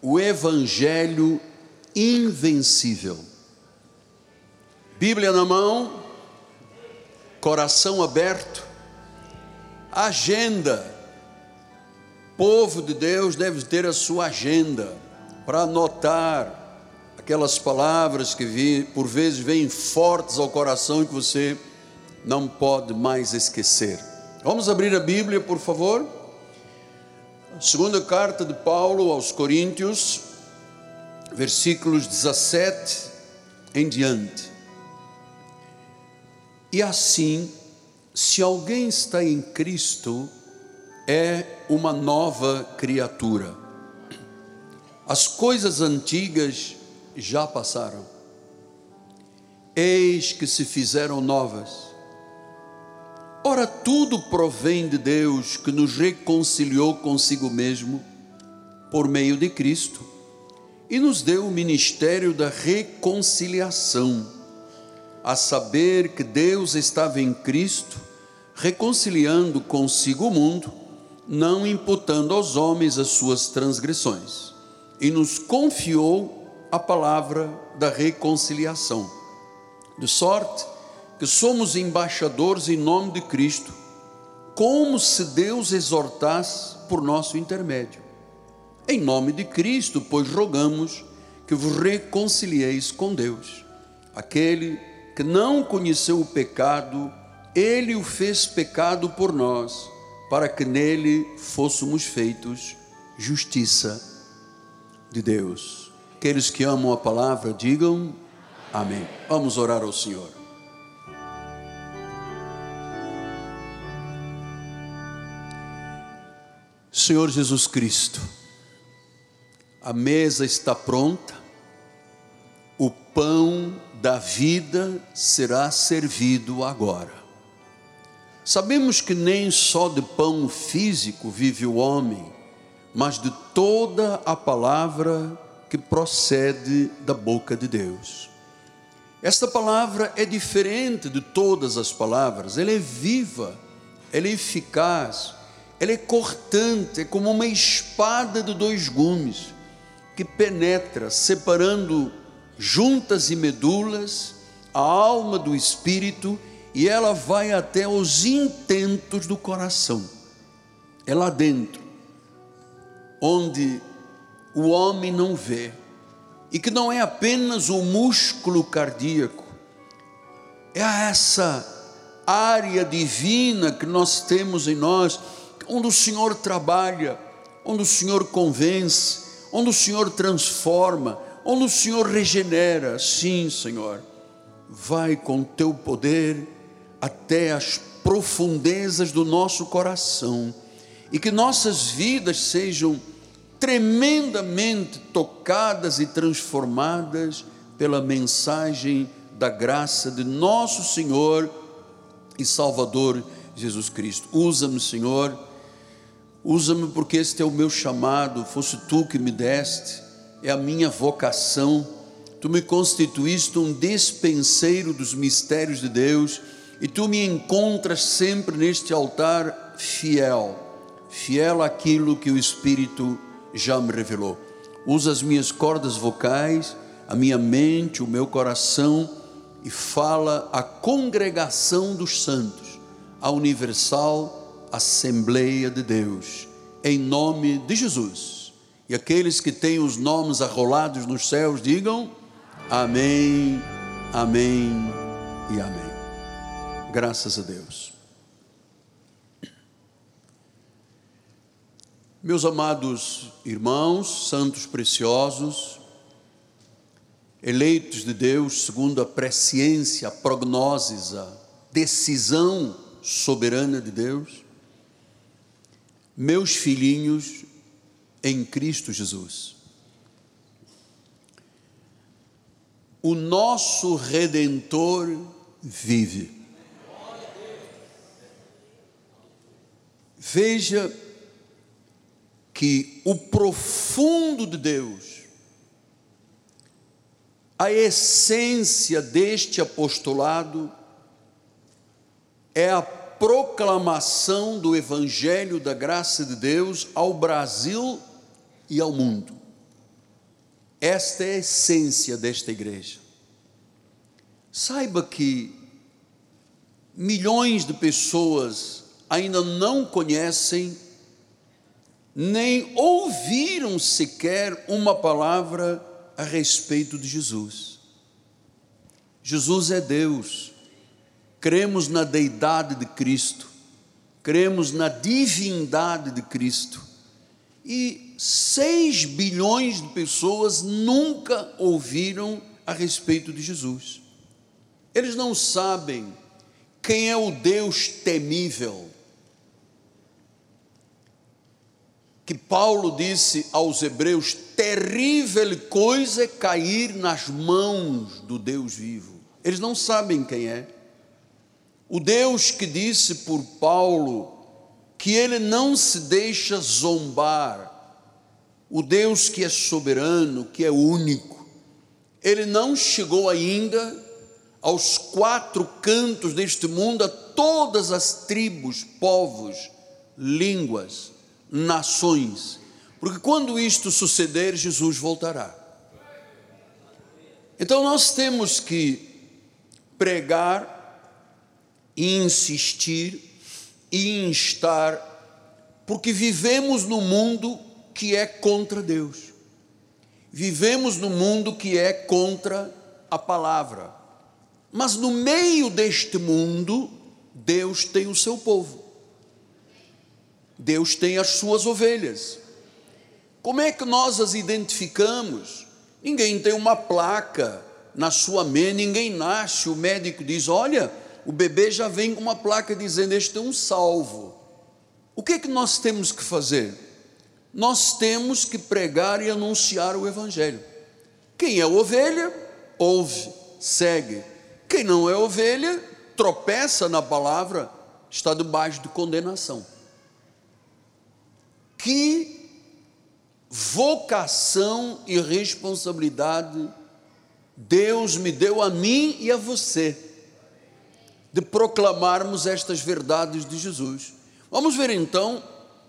o Evangelho invencível. Bíblia na mão, coração aberto, agenda. Povo de Deus deve ter a sua agenda para anotar aquelas palavras que vi, por vezes vêm fortes ao coração e que você não pode mais esquecer. Vamos abrir a Bíblia, por favor. Segunda carta de Paulo aos Coríntios, versículos 17 em diante. E assim, se alguém está em Cristo, é uma nova criatura. As coisas antigas já passaram. Eis que se fizeram novas. Ora, tudo provém de Deus que nos reconciliou consigo mesmo por meio de Cristo e nos deu o ministério da reconciliação, a saber que Deus estava em Cristo, reconciliando consigo o mundo, não imputando aos homens as suas transgressões, e nos confiou a palavra da reconciliação. De sorte que somos embaixadores em nome de Cristo, como se Deus exortasse por nosso intermédio. Em nome de Cristo, pois rogamos que vos reconcilieis com Deus. Aquele que não conheceu o pecado, ele o fez pecado por nós, para que nele fôssemos feitos justiça de Deus. Aqueles que amam a palavra, digam amém. Vamos orar ao Senhor. Senhor Jesus Cristo, a mesa está pronta, o pão da vida será servido agora. Sabemos que nem só de pão físico vive o homem, mas de toda a palavra que procede da boca de Deus. Esta palavra é diferente de todas as palavras, ela é viva, ela é eficaz, ela é cortante, é como uma espada de dois gumes que penetra, separando juntas e medulas, a alma do espírito, e ela vai até os intentos do coração. É lá dentro, onde o homem não vê, e que não é apenas o músculo cardíaco, é essa área divina que nós temos em nós, onde o Senhor trabalha, onde o Senhor convence, onde o Senhor transforma, onde o Senhor regenera. Sim, Senhor, vai com teu poder até as profundezas do nosso coração e que nossas vidas sejam tremendamente tocadas e transformadas pela mensagem da graça de nosso Senhor e Salvador Jesus Cristo. Usa-me, Senhor, usa-me porque este é o meu chamado, fosse tu que me deste, é a minha vocação. Tu me constituíste um despenseiro dos mistérios de Deus e tu me encontras sempre neste altar fiel, fiel àquilo que o Espírito já me revelou. Usa as minhas cordas vocais, a minha mente, o meu coração e fala à congregação dos santos, a universal Assembleia de Deus, em nome de Jesus. E aqueles que têm os nomes arrolados nos céus, digam amém, amém e amém. Graças a Deus. Meus amados irmãos, santos preciosos, eleitos de Deus segundo a presciência, a a decisão soberana de Deus, meus filhinhos em Cristo Jesus. O nosso redentor vive. Veja que o profundo de Deus, a essência deste apostolado é a proclamação do Evangelho da graça de Deus ao Brasil e ao mundo. Esta é a essência desta igreja. Saiba que milhões de pessoas ainda não conhecem, nem ouviram sequer uma palavra a respeito de Jesus. Jesus é Deus, cremos na deidade de Cristo, cremos na divindade de Cristo, e 6 bilhões de pessoas nunca ouviram a respeito de Jesus. Eles não sabem quem é o Deus temível. Que Paulo disse aos Hebreus: terrível coisa é cair nas mãos do Deus vivo. Eles não sabem quem é. O Deus que disse por Paulo que ele não se deixa zombar, o Deus que é soberano, que é único, ele não chegou ainda aos quatro cantos deste mundo, a todas as tribos, povos, línguas, nações, porque quando isto suceder, Jesus voltará. Então nós temos que pregar, insistir e instar, porque vivemos no mundo que é contra Deus. Vivemos no mundo que é contra a palavra. Mas no meio deste mundo, Deus tem o seu povo. Deus tem as suas ovelhas. Como é que nós as identificamos? Ninguém tem uma placa na sua mente, ninguém nasce, o médico diz: "Olha, o bebê já vem com uma placa dizendo este é um salvo". O que é que nós temos que fazer? Nós temos que pregar e anunciar o evangelho. Quem é ovelha, ouve, segue quem não é ovelha, tropeça na palavra, está debaixo de condenação. Que vocação e responsabilidade Deus me deu a mim e a você de proclamarmos estas verdades de Jesus. Vamos ver então,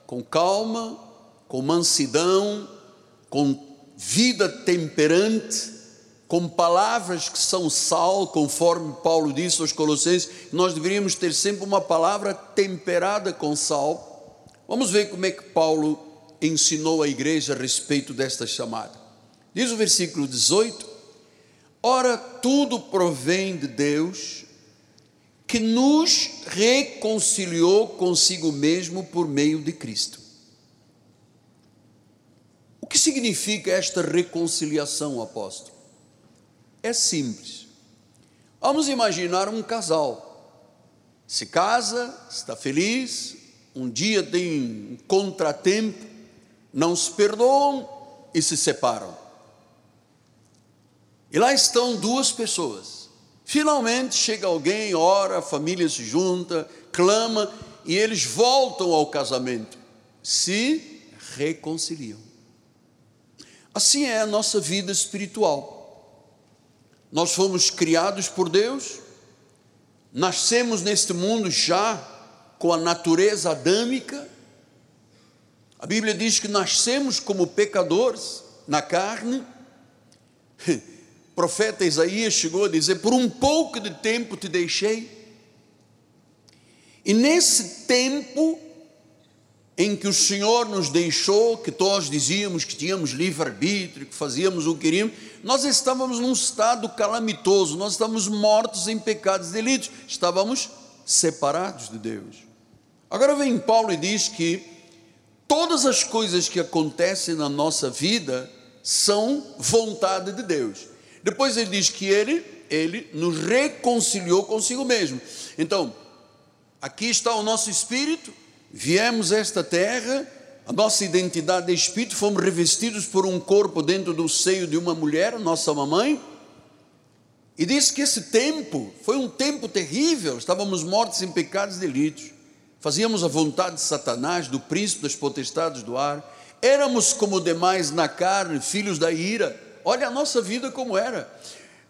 com calma, com mansidão, com vida temperante, com palavras que são sal, conforme Paulo disse aos Colossenses, nós deveríamos ter sempre uma palavra temperada com sal. Vamos ver como é que Paulo ensinou a igreja a respeito desta chamada. Diz o versículo 18: Ora, tudo provém de Deus, que nos reconciliou consigo mesmo por meio de Cristo. O que significa esta reconciliação, apóstolo? é simples. Vamos imaginar um casal. Se casa, está feliz, um dia tem um contratempo, não se perdoam e se separam. E lá estão duas pessoas. Finalmente chega alguém, ora, a família se junta, clama e eles voltam ao casamento, se reconciliam. Assim é a nossa vida espiritual. Nós fomos criados por Deus, nascemos neste mundo já com a natureza adâmica. A Bíblia diz que nascemos como pecadores na carne. Profeta Isaías chegou a dizer: Por um pouco de tempo te deixei. E nesse tempo em que o Senhor nos deixou, que todos dizíamos que tínhamos livre-arbítrio, que fazíamos o que queríamos, nós estávamos num estado calamitoso, nós estávamos mortos em pecados e delitos, estávamos separados de Deus. Agora vem Paulo e diz que todas as coisas que acontecem na nossa vida são vontade de Deus. Depois ele diz que ele, ele nos reconciliou consigo mesmo. Então, aqui está o nosso espírito, viemos a esta terra, a nossa identidade de espírito, fomos revestidos por um corpo dentro do seio de uma mulher, nossa mamãe, e diz que esse tempo foi um tempo terrível, estávamos mortos em pecados e delitos, fazíamos a vontade de Satanás, do príncipe das potestades do ar, éramos como demais na carne, filhos da ira, olha a nossa vida como era.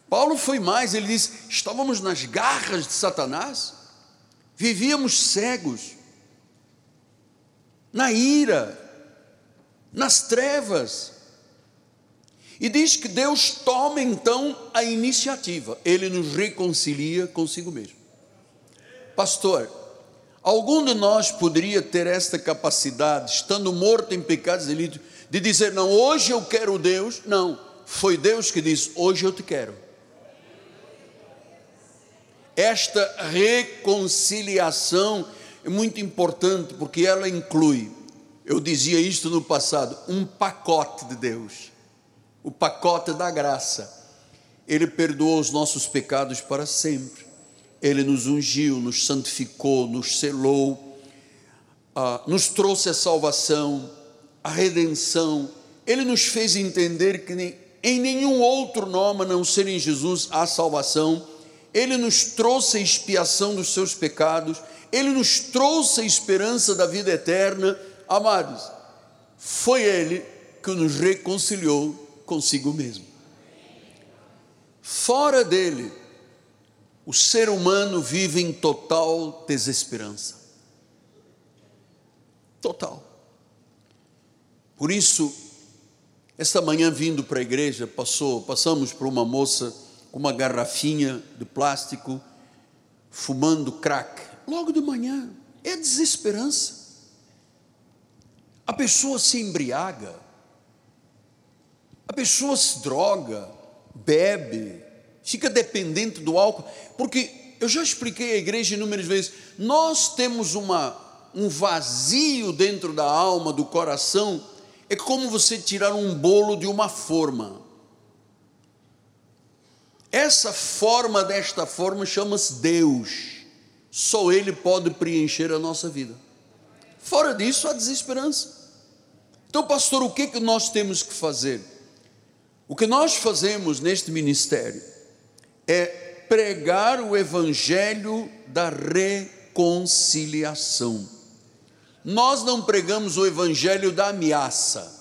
Paulo foi mais, ele diz: estávamos nas garras de Satanás, vivíamos cegos, na ira, nas trevas. E diz que Deus toma então a iniciativa, ele nos reconcilia consigo mesmo. Pastor, algum de nós poderia ter esta capacidade, estando morto em pecados e delitos, de dizer: Não, hoje eu quero Deus? Não, foi Deus que disse: Hoje eu te quero. Esta reconciliação é muito importante porque ela inclui, eu dizia isto no passado, um pacote de Deus o pacote da graça. Ele perdoou os nossos pecados para sempre. Ele nos ungiu, nos santificou, nos selou, ah, nos trouxe a salvação, a redenção. Ele nos fez entender que em nenhum outro nome, a não ser em Jesus, há salvação. Ele nos trouxe a expiação dos seus pecados. Ele nos trouxe a esperança da vida eterna. Amados, foi Ele que nos reconciliou consigo mesmo. Fora dele, o ser humano vive em total desesperança. Total. Por isso, esta manhã vindo para a igreja, passou, passamos por uma moça com uma garrafinha de plástico, fumando crack. Logo de manhã, é desesperança. A pessoa se embriaga a pessoa se droga, bebe, fica dependente do álcool, porque eu já expliquei à igreja inúmeras vezes, nós temos uma, um vazio dentro da alma, do coração, é como você tirar um bolo de uma forma. Essa forma desta forma chama-se Deus. Só Ele pode preencher a nossa vida. Fora disso, há desesperança. Então, pastor, o que, é que nós temos que fazer? O que nós fazemos neste ministério é pregar o evangelho da reconciliação. Nós não pregamos o evangelho da ameaça.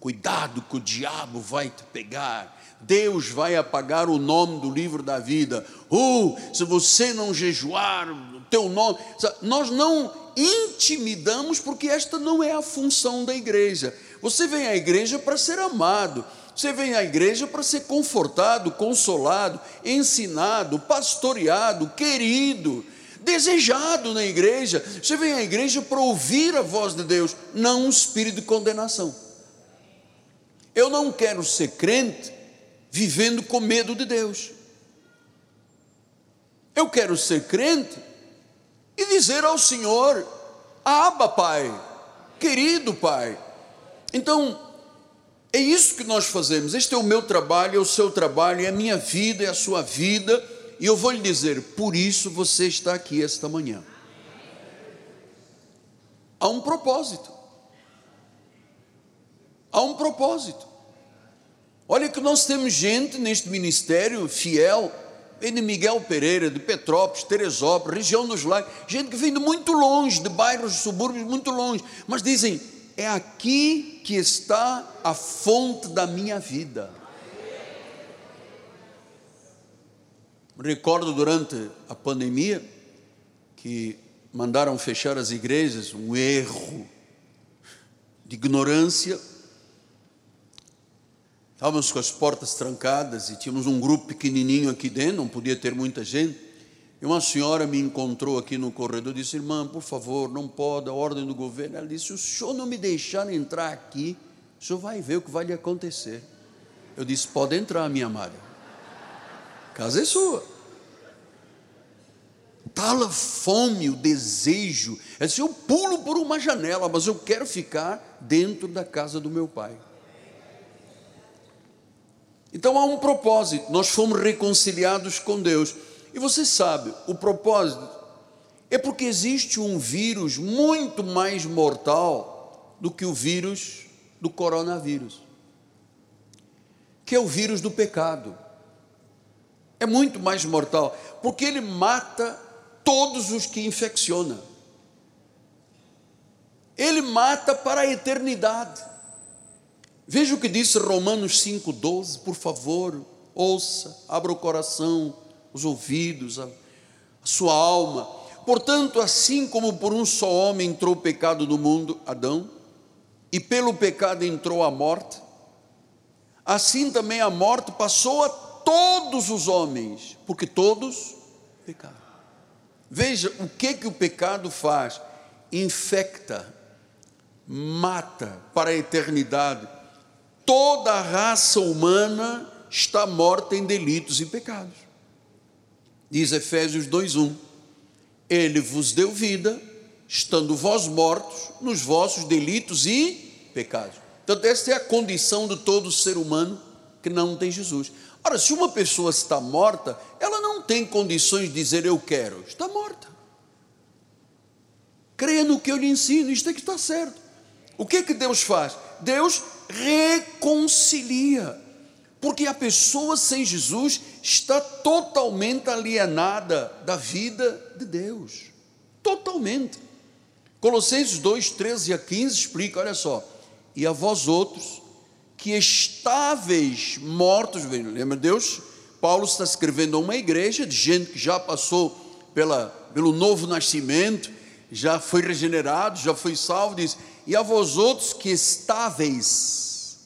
Cuidado que o diabo vai te pegar. Deus vai apagar o nome do livro da vida. Uh, se você não jejuar, o teu nome. Nós não intimidamos, porque esta não é a função da igreja. Você vem à igreja para ser amado. Você vem à igreja para ser confortado, consolado, ensinado, pastoreado, querido, desejado na igreja. Você vem à igreja para ouvir a voz de Deus, não um espírito de condenação. Eu não quero ser crente vivendo com medo de Deus. Eu quero ser crente e dizer ao Senhor: Aba, Pai, querido Pai. Então, é isso que nós fazemos. Este é o meu trabalho, é o seu trabalho, é a minha vida, é a sua vida. E eu vou lhe dizer, por isso você está aqui esta manhã. Há um propósito. Há um propósito. Olha que nós temos gente neste ministério fiel, de Miguel Pereira, de Petrópolis, Teresópolis, região dos lagos, gente que vem de muito longe, de bairros, subúrbios muito longe, mas dizem: é aqui que está a fonte da minha vida. Recordo durante a pandemia que mandaram fechar as igrejas, um erro de ignorância. Estávamos com as portas trancadas e tínhamos um grupo pequenininho aqui dentro, não podia ter muita gente. E uma senhora me encontrou aqui no corredor e disse: Irmã, por favor, não pode, a ordem do governo. Ela disse: Se o senhor não me deixar entrar aqui, o senhor vai ver o que vai lhe acontecer. Eu disse: Pode entrar, minha amada. Casa é sua. Tal a fome, o desejo. É assim: eu pulo por uma janela, mas eu quero ficar dentro da casa do meu pai. Então há um propósito. Nós fomos reconciliados com Deus. E você sabe, o propósito é porque existe um vírus muito mais mortal do que o vírus do coronavírus, que é o vírus do pecado. É muito mais mortal, porque ele mata todos os que infecciona. Ele mata para a eternidade. Veja o que disse Romanos 5,12, por favor, ouça, abra o coração os ouvidos, a, sua alma. Portanto, assim como por um só homem entrou o pecado no mundo, Adão, e pelo pecado entrou a morte, assim também a morte passou a todos os homens, porque todos pecaram. Veja o que que o pecado faz: infecta, mata para a eternidade. Toda a raça humana está morta em delitos e pecados. Diz Efésios 2:1. Ele vos deu vida, estando vós mortos nos vossos delitos e pecados. Então, esta é a condição de todo ser humano que não tem Jesus. Ora, se uma pessoa está morta, ela não tem condições de dizer eu quero, está morta. Creia no que eu lhe ensino, isto é que está certo. O que é que Deus faz? Deus reconcilia, porque a pessoa sem Jesus está totalmente alienada da vida de Deus, totalmente. Colossenses 2, 13 a 15 explica, olha só e a vós outros, que estáveis mortos, lembra Deus? Paulo está escrevendo a uma igreja de gente que já passou pela, pelo novo nascimento, já foi regenerado, já foi salvo, diz, e a vós outros que estáveis,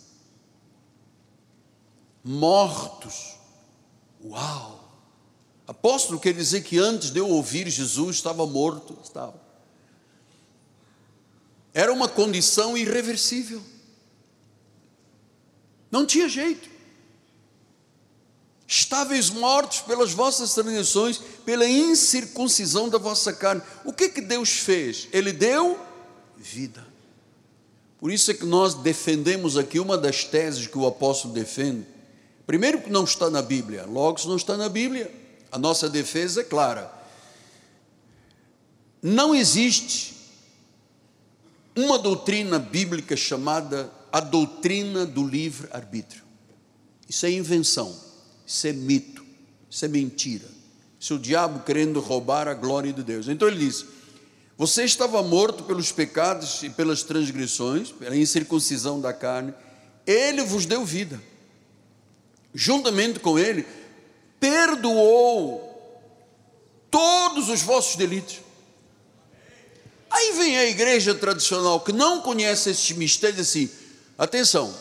mortos, uau! Apóstolo quer dizer que antes de eu ouvir Jesus estava morto, estava. Era uma condição irreversível. Não tinha jeito. Estáveis mortos pelas vossas transgressões, pela incircuncisão da vossa carne. O que que Deus fez? Ele deu vida. Por isso é que nós defendemos aqui uma das teses que o apóstolo defende. Primeiro, que não está na Bíblia, logo, se não está na Bíblia, a nossa defesa é clara. Não existe uma doutrina bíblica chamada a doutrina do livre-arbítrio. Isso é invenção, isso é mito, isso é mentira. Isso é o diabo querendo roubar a glória de Deus. Então ele diz: Você estava morto pelos pecados e pelas transgressões, pela incircuncisão da carne, ele vos deu vida. Juntamente com ele, perdoou todos os vossos delitos Aí vem a igreja tradicional que não conhece esses mistérios assim: atenção,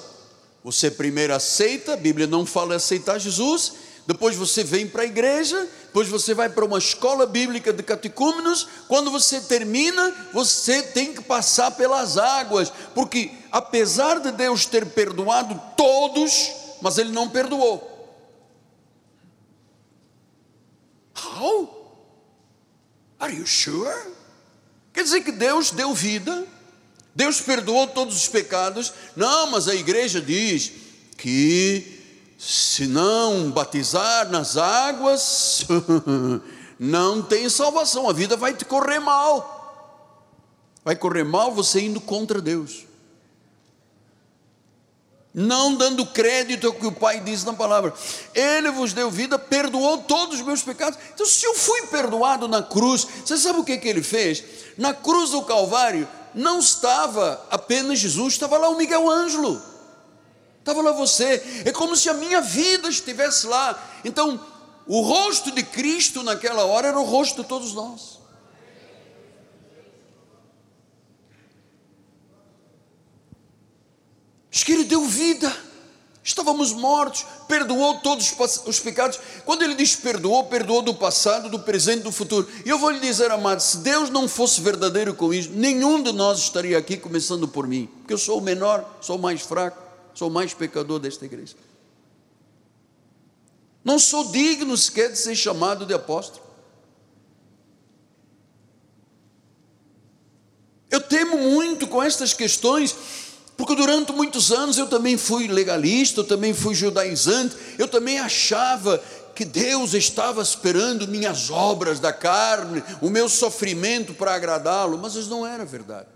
você primeiro aceita, a Bíblia não fala aceitar Jesus, depois você vem para a igreja, depois você vai para uma escola bíblica de catecúmenos, quando você termina, você tem que passar pelas águas, porque apesar de Deus ter perdoado todos, mas Ele não perdoou. How? Are you sure? Quer dizer que Deus deu vida, Deus perdoou todos os pecados. Não, mas a igreja diz que se não batizar nas águas, não tem salvação, a vida vai te correr mal. Vai correr mal você indo contra Deus. Não dando crédito ao que o Pai diz na palavra. Ele vos deu vida, perdoou todos os meus pecados. Então, se eu fui perdoado na cruz, você sabe o que, que ele fez? Na cruz do Calvário não estava apenas Jesus, estava lá o Miguel Ângelo, estava lá você. É como se a minha vida estivesse lá. Então, o rosto de Cristo naquela hora era o rosto de todos nós. Diz que ele deu vida Estávamos mortos, perdoou todos os pecados. Quando ele diz perdoou, perdoou do passado, do presente, do futuro. E eu vou lhe dizer, amado, se Deus não fosse verdadeiro com isso, nenhum de nós estaria aqui, começando por mim, porque eu sou o menor, sou o mais fraco, sou o mais pecador desta igreja. Não sou digno sequer de ser chamado de apóstolo. Eu temo muito com estas questões porque durante muitos anos eu também fui legalista, eu também fui judaizante, eu também achava que Deus estava esperando minhas obras da carne, o meu sofrimento para agradá-lo, mas isso não era verdade.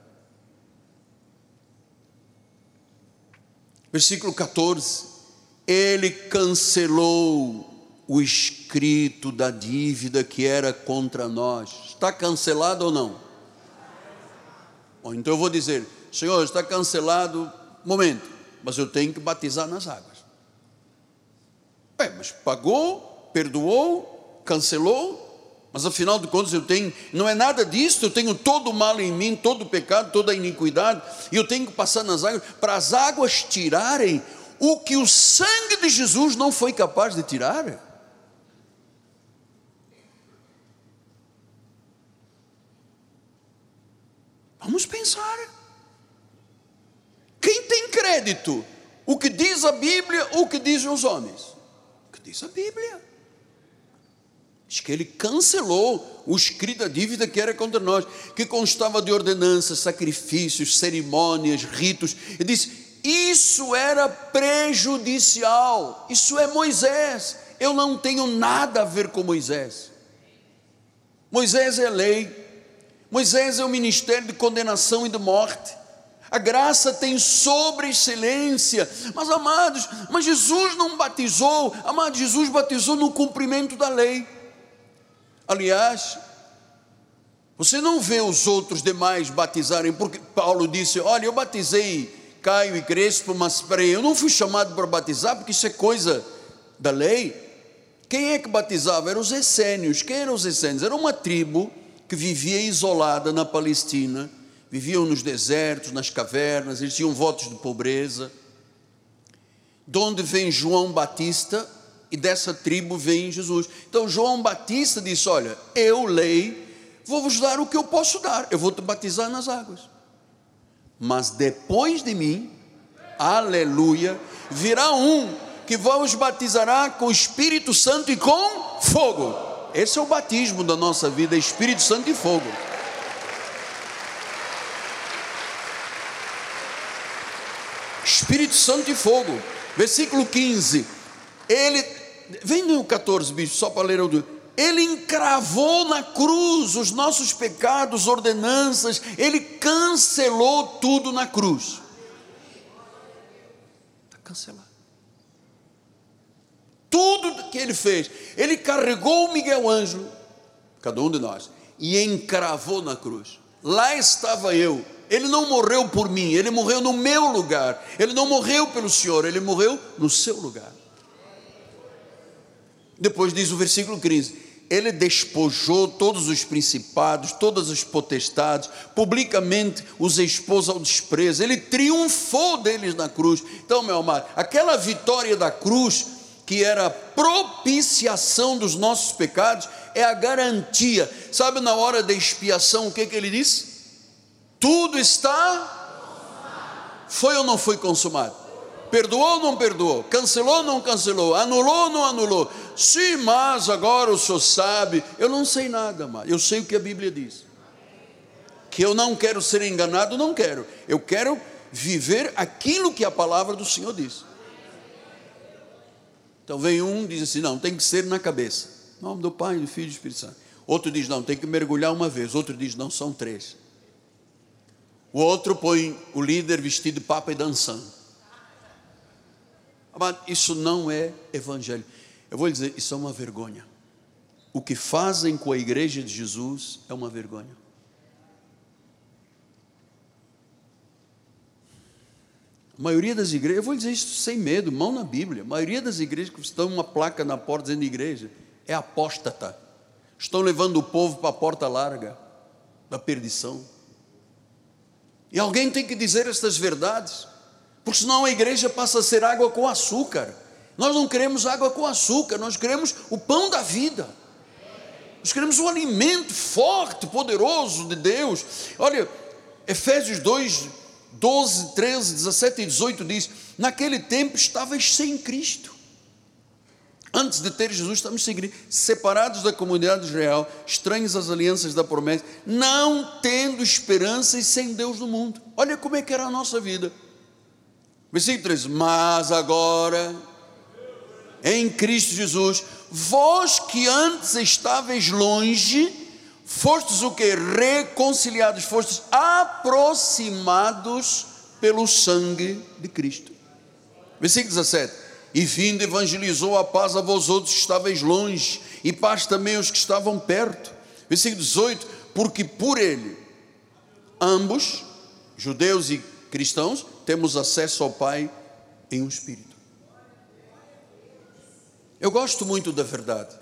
Versículo 14: Ele cancelou o escrito da dívida que era contra nós. Está cancelado ou não? Bom, então eu vou dizer: Senhor, está cancelado, momento, mas eu tenho que batizar nas águas. É, mas pagou, perdoou, cancelou, mas afinal de contas eu tenho, não é nada disso, eu tenho todo o mal em mim, todo o pecado, toda a iniquidade, e eu tenho que passar nas águas, para as águas tirarem o que o sangue de Jesus não foi capaz de tirar. Vamos pensar. Tem crédito? O que diz a Bíblia ou o que dizem os homens? O que diz a Bíblia. Diz que ele cancelou o escrito da dívida que era contra nós, que constava de ordenanças, sacrifícios, cerimônias, ritos. Ele disse: Isso era prejudicial. Isso é Moisés. Eu não tenho nada a ver com Moisés. Moisés é lei. Moisés é o ministério de condenação e de morte. A graça tem sobre excelência. Mas amados, mas Jesus não batizou. Amados, Jesus batizou no cumprimento da lei. Aliás, você não vê os outros demais batizarem, porque Paulo disse: Olha, eu batizei Caio e Crespo, mas peraí, eu não fui chamado para batizar, porque isso é coisa da lei. Quem é que batizava? Eram os essênios. Quem eram os essênios? Era uma tribo que vivia isolada na Palestina, viviam nos desertos, nas cavernas, eles tinham votos de pobreza. De onde vem João Batista, e dessa tribo vem Jesus. Então João Batista disse: Olha, eu, lei, vou vos dar o que eu posso dar, eu vou te batizar nas águas. Mas depois de mim, aleluia, virá um que vos batizará com Espírito Santo e com fogo. Esse é o batismo da nossa vida, Espírito Santo e fogo. Espírito Santo e fogo. Versículo 15. Ele Vem no 14, bicho, só para ler o ele encravou na cruz os nossos pecados, ordenanças, ele cancelou tudo na cruz. Está cancelado. Tudo que ele fez, ele carregou o Miguel Ângelo, cada um de nós, e encravou na cruz. Lá estava eu. Ele não morreu por mim, ele morreu no meu lugar. Ele não morreu pelo Senhor, ele morreu no seu lugar. Depois diz o versículo 15: Ele despojou todos os principados, todas as potestades, publicamente os expôs ao desprezo, ele triunfou deles na cruz. Então, meu amado, aquela vitória da cruz, que era propiciação dos nossos pecados, é a garantia. Sabe na hora da expiação o que, que ele disse? Tudo está. Foi ou não foi consumado? Perdoou ou não perdoou? Cancelou ou não cancelou? Anulou ou não anulou? Sim, mas agora o senhor sabe. Eu não sei nada, mas eu sei o que a Bíblia diz. Que eu não quero ser enganado, não quero. Eu quero viver aquilo que a palavra do Senhor diz. Então vem um diz assim: não, tem que ser na cabeça. Em nome do Pai, do Filho e do Espírito Santo. Outro diz: não, tem que mergulhar uma vez. Outro diz: não, são três. O outro põe o líder vestido de papa e dançando. Mas isso não é evangelho. Eu vou lhe dizer, isso é uma vergonha. O que fazem com a igreja de Jesus é uma vergonha. A maioria das igrejas, eu vou dizer isso sem medo, mão na Bíblia. A maioria das igrejas que estão uma placa na porta dizendo igreja é apóstata. Estão levando o povo para a porta larga da perdição. E alguém tem que dizer estas verdades porque senão a igreja passa a ser água com açúcar. Nós não queremos água com açúcar, nós queremos o pão da vida. Nós queremos o alimento forte, poderoso de Deus. Olha, Efésios 2, 12, 13, 17 e 18 diz: Naquele tempo estavas sem Cristo. Antes de ter Jesus, estamos separados da comunidade real, estranhos às alianças da promessa, não tendo esperança e sem Deus no mundo. Olha como é que era a nossa vida. Versículo 3: Mas agora, em Cristo Jesus, vós que antes estáveis longe, fostes o que? Reconciliados, fostes aproximados pelo sangue de Cristo. Versículo 17: E vindo evangelizou a paz a vós outros que estáveis longe, e paz também aos que estavam perto. Versículo 18: Porque por ele, ambos, judeus e cristãos, temos acesso ao Pai em um espírito. Eu gosto muito da verdade.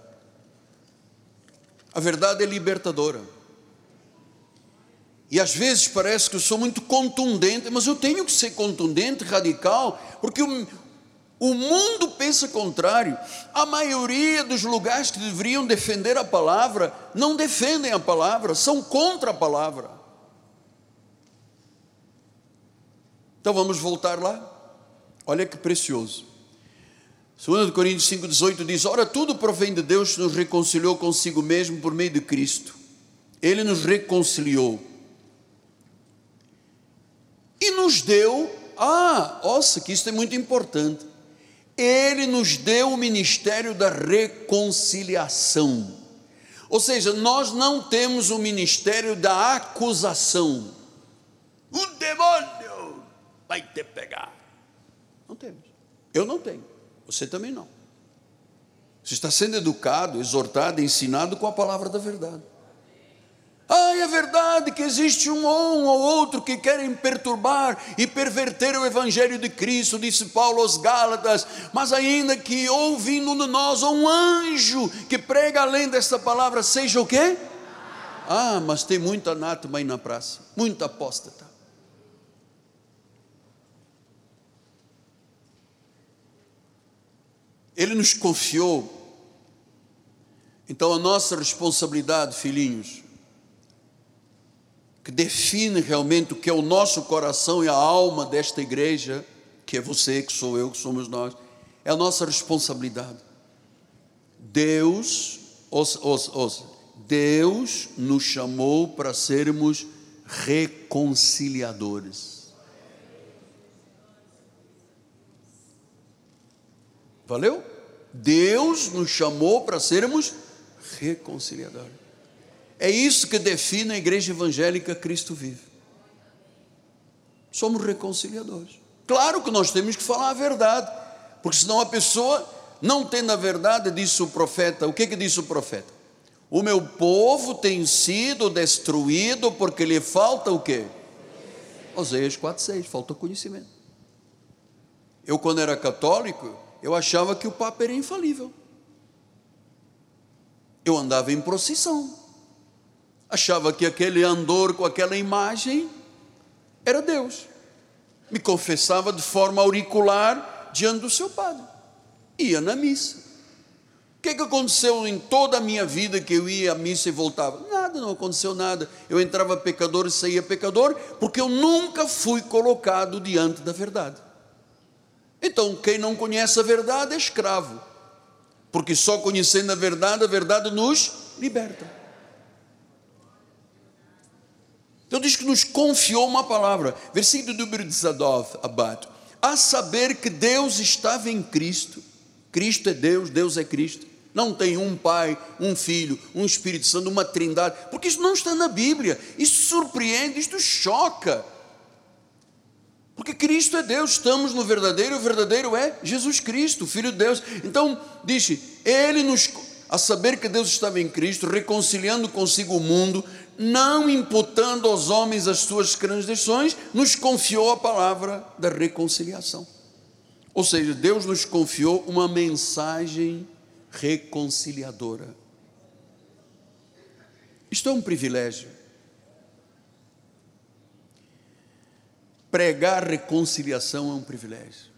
A verdade é libertadora. E às vezes parece que eu sou muito contundente, mas eu tenho que ser contundente, radical, porque o, O mundo pensa contrário. A maioria dos lugares que deveriam defender a palavra não defendem a palavra, são contra a palavra. Então vamos voltar lá. Olha que precioso. 2 Coríntios 5,18 diz: Ora, tudo provém de Deus que nos reconciliou consigo mesmo por meio de Cristo. Ele nos reconciliou. E nos deu, ah, nossa, que isso é muito importante. Ele nos deu o ministério da reconciliação. Ou seja, nós não temos o ministério da acusação. O demônio vai te pegar. Não temos. Eu não tenho. Você também não. Você está sendo educado, exortado, ensinado com a palavra da verdade. Ah, é verdade que existe um ou um ou outro que querem perturbar e perverter o Evangelho de Cristo, disse Paulo aos Gálatas, mas ainda que ouvindo de nós um anjo que prega além desta palavra, seja o quê? Ah, mas tem muita anátema aí na praça, muita apóstata. Ele nos confiou. Então a nossa responsabilidade, filhinhos, que define realmente o que é o nosso coração e a alma desta igreja, que é você, que sou eu, que somos nós, é a nossa responsabilidade. Deus, os, os, os, Deus nos chamou para sermos reconciliadores. Valeu? Deus nos chamou para sermos reconciliadores. É isso que define a igreja evangélica Cristo vive. Somos reconciliadores. Claro que nós temos que falar a verdade, porque senão a pessoa não tendo a verdade, disse o profeta. O que que disse o profeta? O meu povo tem sido destruído porque lhe falta o quê? Oséias 4:6, falta conhecimento. Eu quando era católico, eu achava que o Papa era infalível. Eu andava em procissão. Achava que aquele andor com aquela imagem era Deus. Me confessava de forma auricular diante do seu padre. Ia na missa. O que, que aconteceu em toda a minha vida que eu ia à missa e voltava? Nada, não aconteceu nada. Eu entrava pecador e saía pecador, porque eu nunca fui colocado diante da verdade. Então, quem não conhece a verdade é escravo, porque só conhecendo a verdade, a verdade nos liberta. Então, diz que nos confiou uma palavra, versículo número 19, abato. A saber que Deus estava em Cristo, Cristo é Deus, Deus é Cristo. Não tem um Pai, um Filho, um Espírito Santo, uma Trindade, porque isso não está na Bíblia. Isso surpreende, isto choca. Porque Cristo é Deus, estamos no verdadeiro, o verdadeiro é Jesus Cristo, Filho de Deus. Então, diz, Ele nos, a saber que Deus estava em Cristo, reconciliando consigo o mundo, não imputando aos homens as suas transgressões, nos confiou a palavra da reconciliação. Ou seja, Deus nos confiou uma mensagem reconciliadora. Isto é um privilégio. pregar reconciliação é um privilégio.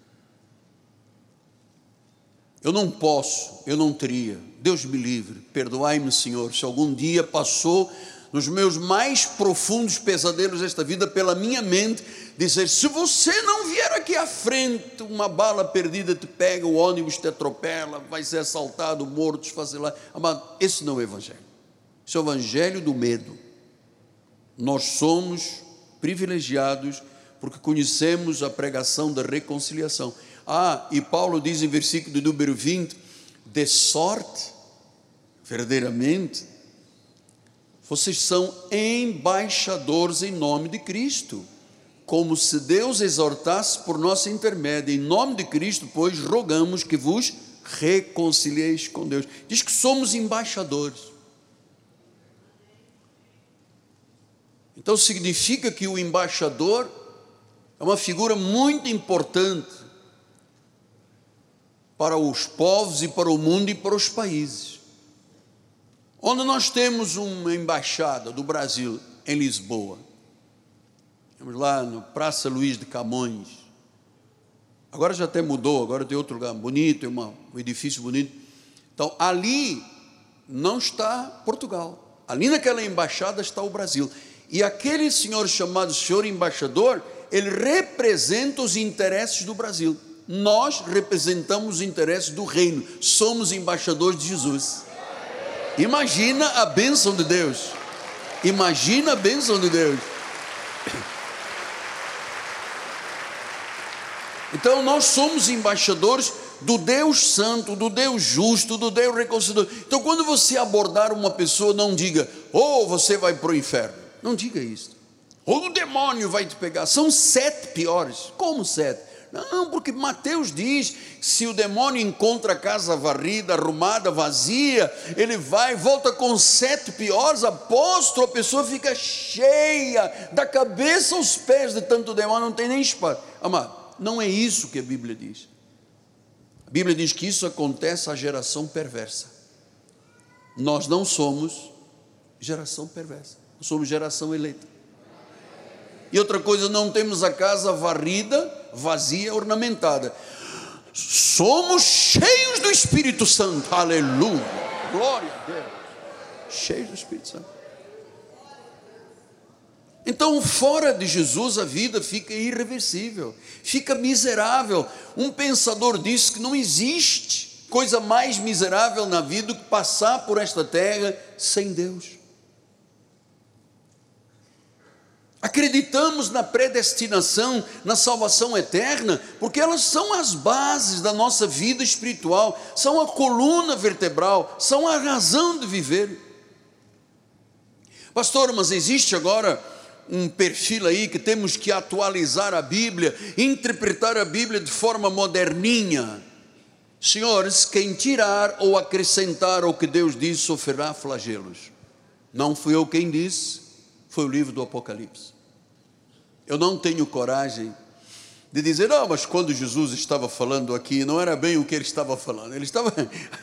Eu não posso, eu não teria, Deus me livre, perdoai-me, Senhor, se algum dia passou nos meus mais profundos pesadelos desta vida pela minha mente, dizer: se você não vier aqui à frente, uma bala perdida te pega, o ônibus te atropela, vai ser assaltado, morto, desfacelado. Amado, esse não é o Evangelho, esse é o Evangelho do medo. Nós somos privilegiados porque conhecemos a pregação da reconciliação. Ah, e Paulo diz em versículo número 20: de sorte, verdadeiramente, vocês são embaixadores em nome de Cristo, como se Deus exortasse por nosso intermédio, em nome de Cristo, pois rogamos que vos reconcilieis com Deus. Diz que somos embaixadores. Então significa que o embaixador é uma figura muito importante para os povos e para o mundo e para os países. Onde nós temos uma embaixada do Brasil em Lisboa. Temos lá no Praça Luiz de Camões, Agora já até mudou, agora tem outro lugar bonito, tem uma, um edifício bonito. Então, ali não está Portugal. Ali naquela embaixada está o Brasil. E aquele senhor chamado senhor embaixador, ele representa os interesses do Brasil. Nós representamos os interesses do reino. Somos embaixadores de Jesus. Imagina a bênção de Deus. Imagina a bênção de Deus. Então nós somos embaixadores do Deus Santo, do Deus justo, do Deus reconciliador. Então quando você abordar uma pessoa, não diga, ou oh, você vai para o inferno. Não diga isso. Ou o demônio vai te pegar. São sete piores. Como sete? Não, porque Mateus diz: se o demônio encontra a casa varrida, arrumada, vazia, ele vai, volta com sete piores apóstolos, a pessoa fica cheia, da cabeça aos pés de tanto demônio, não tem nem espaço. Amado, não é isso que a Bíblia diz. A Bíblia diz que isso acontece à geração perversa. Nós não somos geração perversa, somos geração eleita. E outra coisa, não temos a casa varrida, vazia, ornamentada. Somos cheios do Espírito Santo. Aleluia. Glória a Deus. Cheios do Espírito Santo. Então, fora de Jesus, a vida fica irreversível, fica miserável. Um pensador disse que não existe coisa mais miserável na vida do que passar por esta terra sem Deus. Acreditamos na predestinação, na salvação eterna, porque elas são as bases da nossa vida espiritual, são a coluna vertebral, são a razão de viver. Pastor, mas existe agora um perfil aí que temos que atualizar a Bíblia, interpretar a Bíblia de forma moderninha. Senhores, quem tirar ou acrescentar ao que Deus disse sofrerá flagelos. Não fui eu quem disse, foi o livro do Apocalipse. Eu não tenho coragem de dizer, não, mas quando Jesus estava falando aqui, não era bem o que ele estava falando. Ele estava.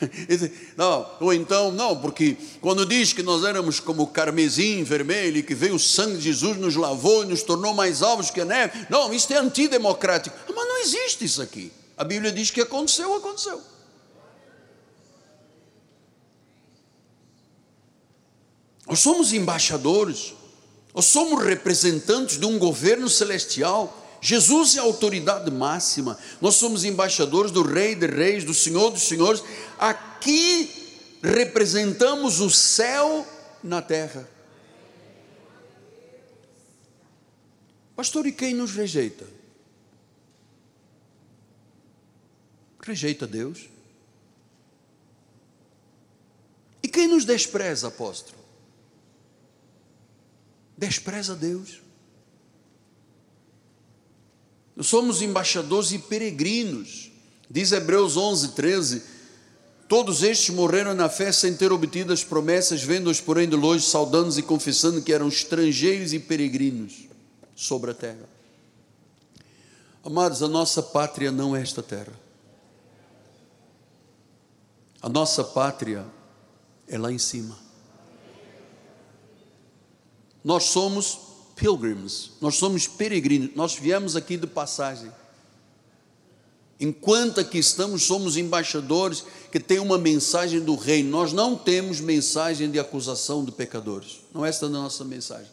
não, ou então, não, porque quando diz que nós éramos como carmesim vermelho e que veio o sangue de Jesus, nos lavou e nos tornou mais alvos que a neve. Não, isso é antidemocrático. Mas não existe isso aqui. A Bíblia diz que aconteceu, aconteceu. Nós somos embaixadores, nós somos representantes de um governo celestial Jesus é a autoridade máxima. Nós somos embaixadores do Rei de Reis, do Senhor dos Senhores. Aqui representamos o céu na terra. Pastor, e quem nos rejeita? Rejeita Deus. E quem nos despreza, apóstolo? Despreza Deus. Nós somos embaixadores e peregrinos. Diz Hebreus 11, 13: Todos estes morreram na fé sem ter obtido as promessas, vendo-os, porém, de longe, saudando-os e confessando que eram estrangeiros e peregrinos sobre a terra. Amados, a nossa pátria não é esta terra. A nossa pátria é lá em cima. Nós somos pilgrims, nós somos peregrinos, nós viemos aqui de passagem. Enquanto aqui estamos, somos embaixadores que têm uma mensagem do reino. Nós não temos mensagem de acusação de pecadores. Não é esta a nossa mensagem.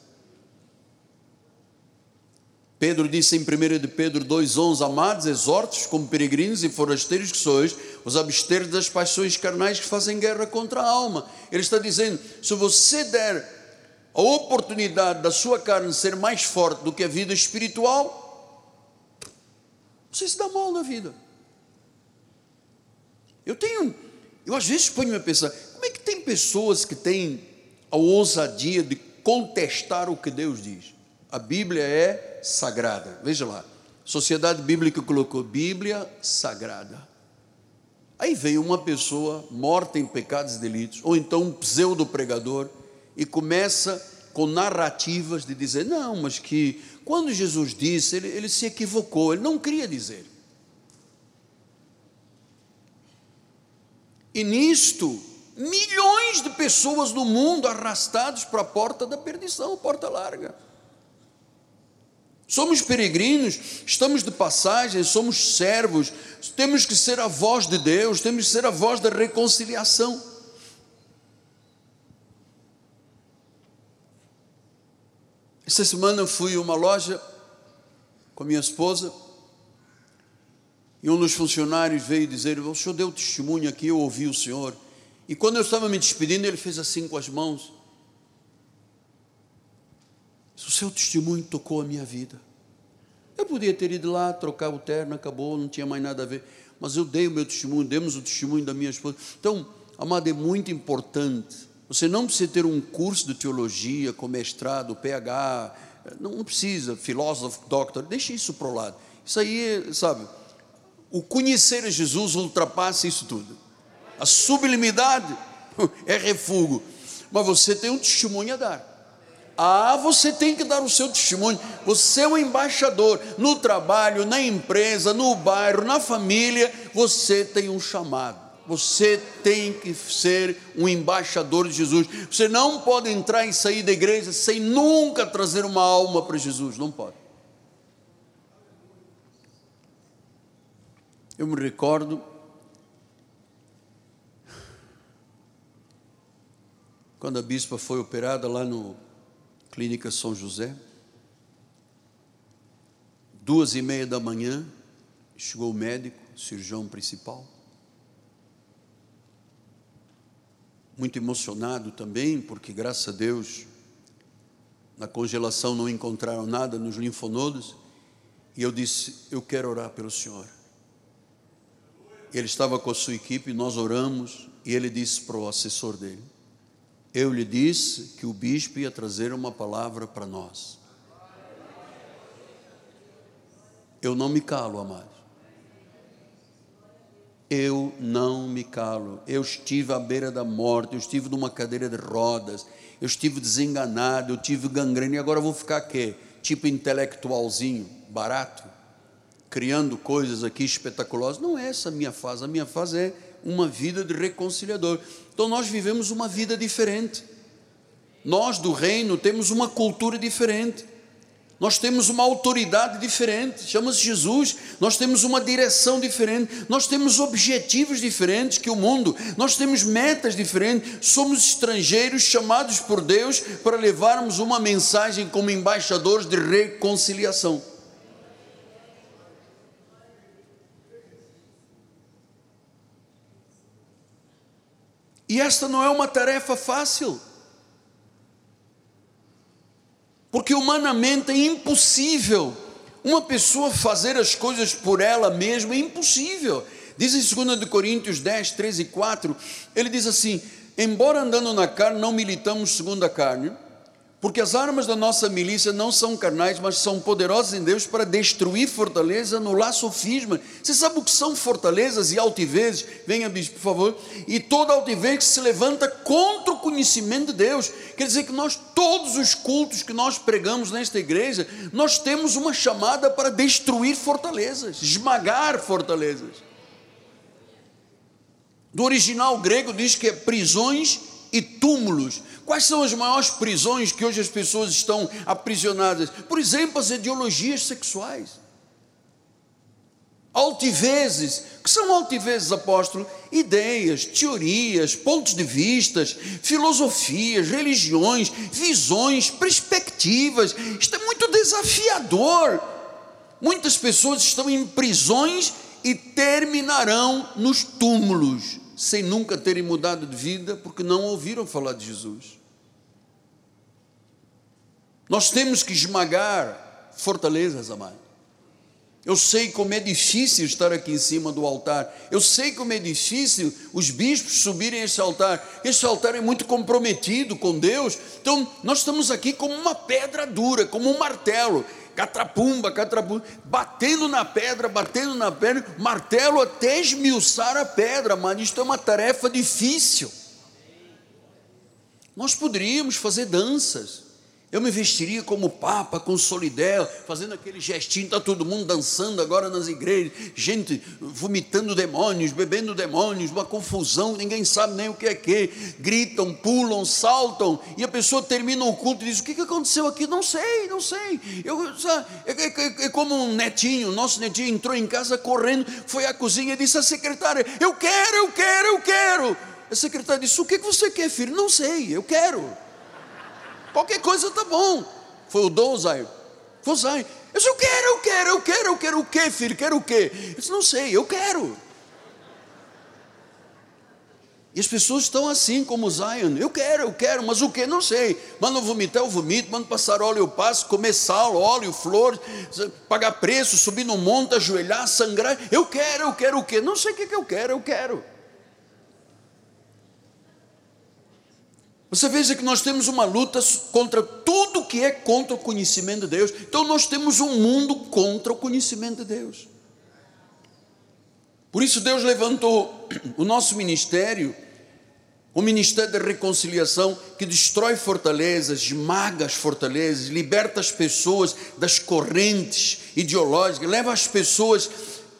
Pedro disse em 1 de Pedro 2,11: Amados, exortos como peregrinos e forasteiros que sois, os abster das paixões carnais que fazem guerra contra a alma. Ele está dizendo: se você der a oportunidade da sua carne ser mais forte do que a vida espiritual, você se dá mal na vida. Eu tenho, eu às vezes ponho-me a pensar, como é que tem pessoas que têm a ousadia de contestar o que Deus diz? A Bíblia é sagrada. Veja lá, Sociedade Bíblica colocou Bíblia sagrada. Aí veio uma pessoa morta em pecados e delitos, ou então um pseudo pregador e começa com narrativas de dizer: não, mas que quando Jesus disse, ele, ele se equivocou, ele não queria dizer. E nisto, milhões de pessoas no mundo arrastados para a porta da perdição, porta larga. Somos peregrinos, estamos de passagem, somos servos, temos que ser a voz de Deus, temos que ser a voz da reconciliação. Esta semana fui a uma loja com a minha esposa e um dos funcionários veio dizer: O senhor deu testemunho aqui, eu ouvi o senhor. E quando eu estava me despedindo, ele fez assim com as mãos. O seu testemunho tocou a minha vida. Eu podia ter ido lá, trocar o terno, acabou, não tinha mais nada a ver. Mas eu dei o meu testemunho, demos o testemunho da minha esposa. Então, amado, é muito importante. Você não precisa ter um curso de teologia com mestrado, PH, não precisa, filósofo, doctor, deixa isso para o lado. Isso aí, sabe, o conhecer a Jesus ultrapassa isso tudo. A sublimidade é refúgio. Mas você tem um testemunho a dar. Ah, você tem que dar o seu testemunho. Você é o embaixador no trabalho, na empresa, no bairro, na família. Você tem um chamado. Você tem que ser um embaixador de Jesus. Você não pode entrar e sair da igreja sem nunca trazer uma alma para Jesus. Não pode. Eu me recordo quando a bispa foi operada lá no Clínica São José, duas e meia da manhã, chegou o médico, cirurgião principal, muito emocionado também, porque graças a Deus, na congelação não encontraram nada nos linfonodos, e eu disse: Eu quero orar pelo senhor. Ele estava com a sua equipe, nós oramos, e ele disse para o assessor dele: Eu lhe disse que o bispo ia trazer uma palavra para nós. Eu não me calo, amado. Eu não me calo. Eu estive à beira da morte, eu estive numa cadeira de rodas, eu estive desenganado, eu tive gangrena, e agora vou ficar quê? Tipo intelectualzinho, barato? criando coisas aqui espetaculosas. Não é essa a minha fase, a minha fase é uma vida de reconciliador. Então nós vivemos uma vida diferente. Nós do reino temos uma cultura diferente. Nós temos uma autoridade diferente, chama-se Jesus. Nós temos uma direção diferente, nós temos objetivos diferentes que o mundo, nós temos metas diferentes. Somos estrangeiros chamados por Deus para levarmos uma mensagem como embaixadores de reconciliação. E esta não é uma tarefa fácil. Porque humanamente é impossível uma pessoa fazer as coisas por ela mesma, é impossível. Diz em 2 Coríntios 10, 13 e 4, ele diz assim: Embora andando na carne, não militamos segundo a carne, porque as armas da nossa milícia não são carnais, mas são poderosas em Deus para destruir fortaleza, anular sofisma. Você sabe o que são fortalezas e altivezes? Venha, bispo, por favor. E toda altivez que se levanta contra o conhecimento de Deus. Quer dizer que nós, todos os cultos que nós pregamos nesta igreja, nós temos uma chamada para destruir fortalezas, esmagar fortalezas. Do original grego diz que é prisões e túmulos. Quais são as maiores prisões que hoje as pessoas estão aprisionadas? Por exemplo, as ideologias sexuais. Altivezes, que são altivezes, apóstolo? Ideias, teorias, pontos de vistas, filosofias, religiões, visões, perspectivas. Isto é muito desafiador. Muitas pessoas estão em prisões e terminarão nos túmulos sem nunca terem mudado de vida, porque não ouviram falar de Jesus. Nós temos que esmagar fortalezas, amado. Eu sei como é difícil estar aqui em cima do altar. Eu sei como é difícil os bispos subirem esse altar. Esse altar é muito comprometido com Deus. Então, nós estamos aqui como uma pedra dura, como um martelo catrapumba, catrapumba, batendo na pedra, batendo na pedra, martelo até esmiuçar a pedra, mas isto é uma tarefa difícil. Nós poderíamos fazer danças, Eu me vestiria como Papa, com solidel, fazendo aquele gestinho, está todo mundo dançando agora nas igrejas, gente vomitando demônios, bebendo demônios, uma confusão, ninguém sabe nem o que é que, gritam, pulam, saltam, e a pessoa termina o culto e diz: O que aconteceu aqui? Não sei, não sei. Eu, sabe, é, é, é, é como um netinho, nosso netinho entrou em casa correndo, foi à cozinha e disse à secretária: Eu quero, eu quero, eu quero. A secretária disse: O que você quer, filho? Não sei, eu quero. Qualquer coisa está bom. Foi o Dom Foi o Zion. Eu disse, eu quero, eu quero, eu quero, eu quero o quê, filho? Quero o quê? Eu disse, não sei, eu quero. E as pessoas estão assim como Zion. Eu quero, eu quero, mas o que? Não sei. Manda vomitar, eu vomito. Manda passar óleo, eu passo. Comer sal, óleo, flor. Pagar preço, subir no monte, ajoelhar, sangrar. Eu quero, eu quero o quê? Não sei o que, que eu quero, eu quero. Você veja que nós temos uma luta contra tudo que é contra o conhecimento de Deus. Então nós temos um mundo contra o conhecimento de Deus. Por isso Deus levantou o nosso ministério, o ministério da reconciliação, que destrói fortalezas, esmaga as fortalezas, liberta as pessoas das correntes ideológicas, leva as pessoas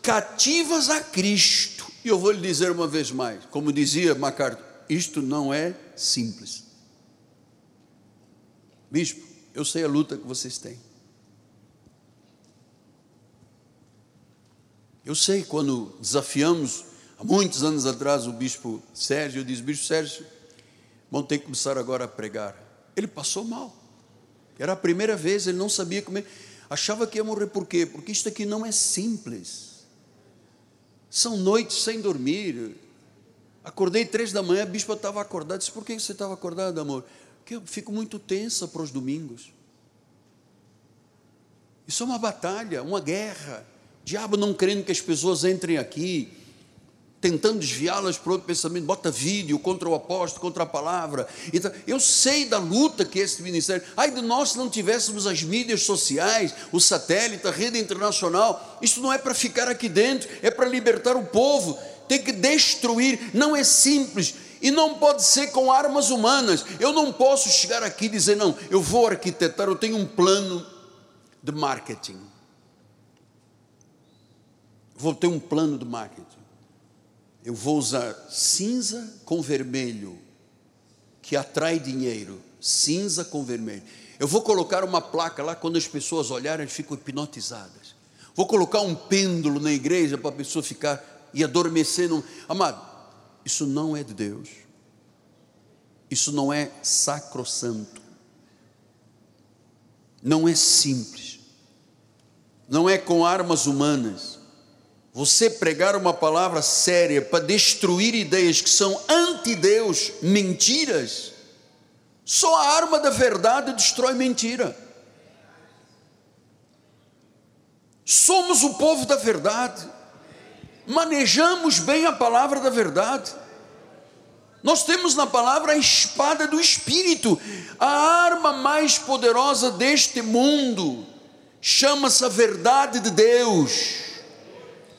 cativas a Cristo. E eu vou lhe dizer uma vez mais, como dizia MacArthur, isto não é simples. Bispo, eu sei a luta que vocês têm. Eu sei quando desafiamos, há muitos anos atrás, o bispo Sérgio, eu disse, bispo Sérgio, vão ter que começar agora a pregar. Ele passou mal. Era a primeira vez, ele não sabia comer. Achava que ia morrer por quê? Porque isto aqui não é simples. São noites sem dormir, Acordei três da manhã, a bispa estava acordada. Disse: Por que você estava acordada, amor? Porque eu fico muito tensa para os domingos. Isso é uma batalha, uma guerra. Diabo não querendo que as pessoas entrem aqui, tentando desviá-las para outro pensamento, bota vídeo contra o apóstolo, contra a palavra. Então, eu sei da luta que esse ministério. Ai de nós se não tivéssemos as mídias sociais, o satélite, a rede internacional. Isso não é para ficar aqui dentro, é para libertar o povo tem que destruir, não é simples. E não pode ser com armas humanas. Eu não posso chegar aqui e dizer, não, eu vou arquitetar, eu tenho um plano de marketing. Vou ter um plano de marketing. Eu vou usar cinza com vermelho, que atrai dinheiro. Cinza com vermelho. Eu vou colocar uma placa lá, quando as pessoas olharem, ficam hipnotizadas. Vou colocar um pêndulo na igreja para a pessoa ficar e adormecer. No... Amado, isso não é de Deus. Isso não é sacrossanto. Não é simples. Não é com armas humanas. Você pregar uma palavra séria para destruir ideias que são anti-Deus, mentiras. Só a arma da verdade destrói mentira. Somos o povo da verdade manejamos bem a palavra da verdade. Nós temos na palavra a espada do Espírito, a arma mais poderosa deste mundo, chama-se a verdade de Deus,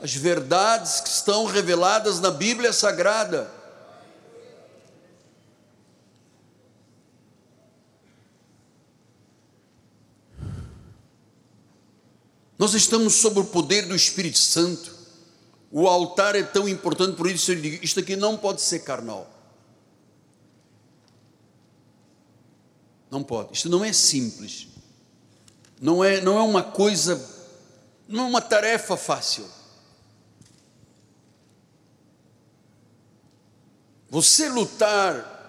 as verdades que estão reveladas na Bíblia Sagrada. Nós estamos sob o poder do Espírito Santo. O altar é tão importante, por isso eu digo: isto aqui não pode ser carnal. Não pode. Isto não é simples. Não é, não é uma coisa, não é uma tarefa fácil. Você lutar